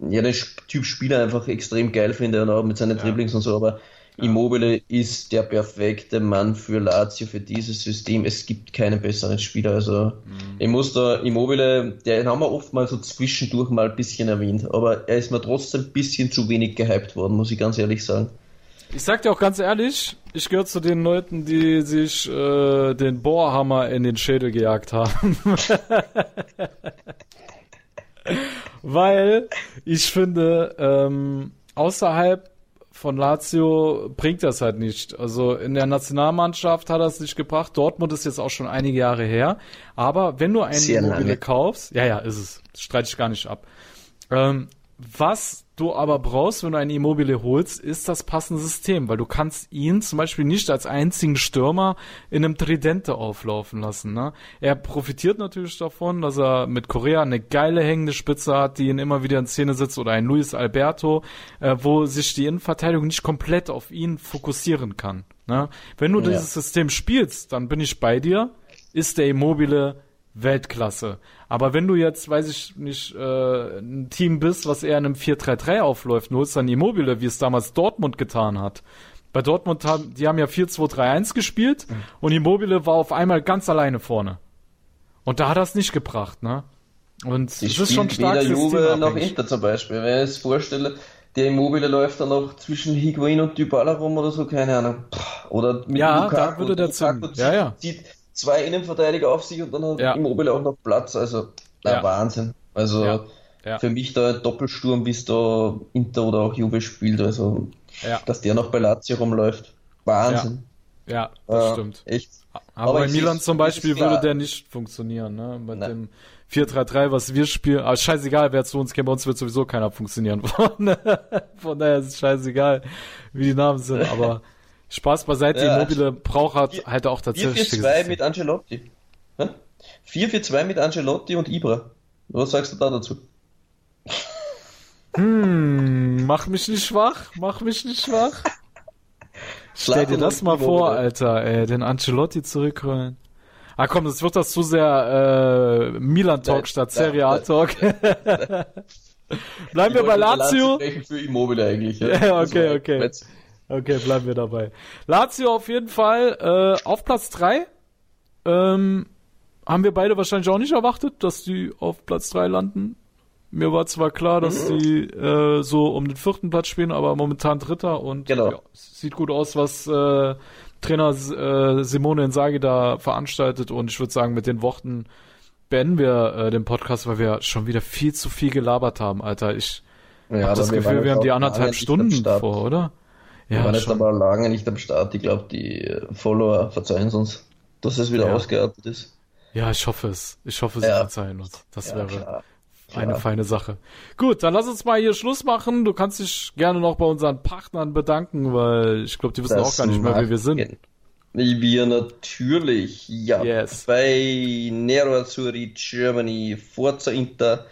ja. Ja, den Typ Spieler einfach extrem geil finde und auch mit seinen Ja. Dribblings und so, aber Immobile ist der perfekte Mann für Lazio, für dieses System. Es gibt keinen besseren Spieler. Also Mhm. ich muss da Immobile, den haben wir oft mal so zwischendurch mal ein bisschen erwähnt, aber er ist mir trotzdem ein bisschen zu wenig gehypt worden, muss ich ganz ehrlich sagen. Ich sag dir auch ganz ehrlich, ich gehöre zu den Leuten, die sich äh, den Bohrhammer in den Schädel gejagt haben. <laughs> <laughs> Weil ich finde, ähm, außerhalb von Lazio bringt das halt nicht. Also in der Nationalmannschaft hat er es nicht gebracht. Dortmund ist jetzt auch schon einige Jahre her. Aber wenn du einen Immobile lange. kaufst, ja, ja, ist es. Das streite ich gar nicht ab. Ähm, was du aber brauchst, wenn du einen Immobile holst, ist das passende System, weil du kannst ihn zum Beispiel nicht als einzigen Stürmer in einem Tridente auflaufen lassen. Ne? Er profitiert natürlich davon, dass er mit Korea eine geile hängende Spitze hat, die ihn immer wieder in Szene sitzt, oder ein Luis Alberto, äh, wo sich die Innenverteidigung nicht komplett auf ihn fokussieren kann. Ne? Wenn du Ja. dieses System spielst, dann bin ich bei dir, ist der Immobile Weltklasse. Aber wenn du jetzt, weiß ich nicht, äh, ein Team bist, was eher in einem 4-3-3 aufläuft, und holst dann Immobile, wie es damals Dortmund getan hat. Bei Dortmund haben, die haben ja 4-2-3-1 gespielt und Immobile war auf einmal ganz alleine vorne. Und da hat er es nicht gebracht, ne? Und es ist schon stark weder Juve noch. Inter zum Beispiel. Wenn ich es vorstelle, der Immobile läuft dann noch zwischen Higuain und Dybala rum oder so, keine Ahnung. Oder mit Ja, Lukaku. da würde der Lukaku. Ja, ja. Zieht zwei Innenverteidiger auf sich und dann hat Ja. Immobile auch noch Platz. Also, na, Ja. Wahnsinn. Also, Ja. Ja. für mich da ein Doppelsturm, bis da Inter oder auch Juve spielt. Also, dass der noch bei Lazio rumläuft. Wahnsinn. Ja, das Ja, stimmt. Echt. Aber, Aber bei Milan zum Beispiel würde der nicht funktionieren, ne? Mit Nein. dem 4-3-3, was wir spielen. Aber scheißegal, wer zu uns käme, bei uns wird sowieso keiner funktionieren. Von, <laughs> von daher ist es scheißegal, wie die Namen sind. Aber Spaß beiseite, Ja. Immobile braucht halt, halt auch tatsächlich 4-4-2 mit Ancelotti. Hä? 4-4-2 mit Ancelotti und Ibra. Was sagst du da dazu? Hm, mach mich nicht schwach, mach mich nicht schwach. <laughs> Stell dir das mal vor. Alter, ey, den Ancelotti zurückholen. Ah komm, das wird das zu sehr äh, Milan-Talk statt Serie A-Talk. <laughs> bleiben wir bei Lazio. Für Immobile eigentlich. Ja, <laughs> ja okay, okay. Okay, bleiben wir dabei. Lazio auf jeden Fall äh, auf Platz 3. Ähm, haben wir beide wahrscheinlich auch nicht erwartet, dass die auf Platz 3 landen. Mir war zwar klar, dass mhm. die äh, so um den vierten Platz spielen, aber momentan Dritter und genau. ja, sieht gut aus, was äh, Trainer äh, Simone Insagi da veranstaltet und ich würde sagen, mit den Worten beenden wir äh, den Podcast, weil wir schon wieder viel zu viel gelabert haben, Alter. Ich ja, habe das Gefühl, wir haben die anderthalb Stunden vor, oder? Ja, wir waren jetzt aber lange nicht am Start. Ich glaube, die Follower verzeihen es uns, dass es wieder ja. ausgeartet ist. Ja, ich hoffe es. Ich hoffe, sie ja. verzeihen uns. Das ja, wäre klar. eine klar. feine Sache. Gut, dann lass uns mal hier Schluss machen. Du kannst dich gerne noch bei unseren Partnern bedanken, weil ich glaube, die wissen das auch gar nicht mehr, wie wir sind. Wir natürlich, ja. Yes. Bei Nero Azzurri Germany, Forza Inter,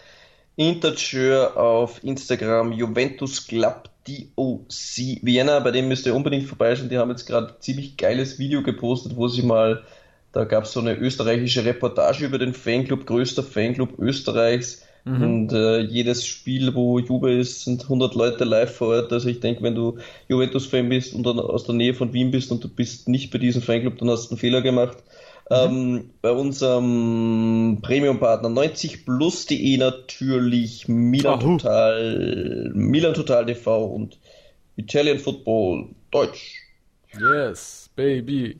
Integer auf Instagram, Juventus Club DOC Vienna, bei dem müsst ihr unbedingt vorbeischauen. Die haben jetzt gerade ziemlich geiles Video gepostet, wo sie mal, da gab es so eine österreichische Reportage über den Fanclub, größter Fanclub Österreichs. Mhm. Und äh, jedes Spiel, wo Juve ist, sind 100 Leute live vor Ort. Also ich denke, wenn du Juventus-Fan bist und dann aus der Nähe von Wien bist und du bist nicht bei diesem Fanclub, dann hast du einen Fehler gemacht. Mhm. Ähm, bei unserem Premium-Partner 90plus.de natürlich Milan Ahu. Total, Milan Total TV und Italian Football Deutsch. Yes, baby.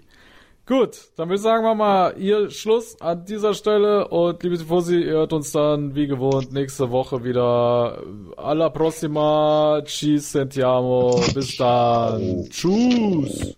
Gut, dann würde ich sagen wir mal hier Schluss an dieser Stelle und liebe Tifosi, ihr hört uns dann wie gewohnt nächste Woche wieder. Alla prossima, ci sentiamo, bis dann, tschüss.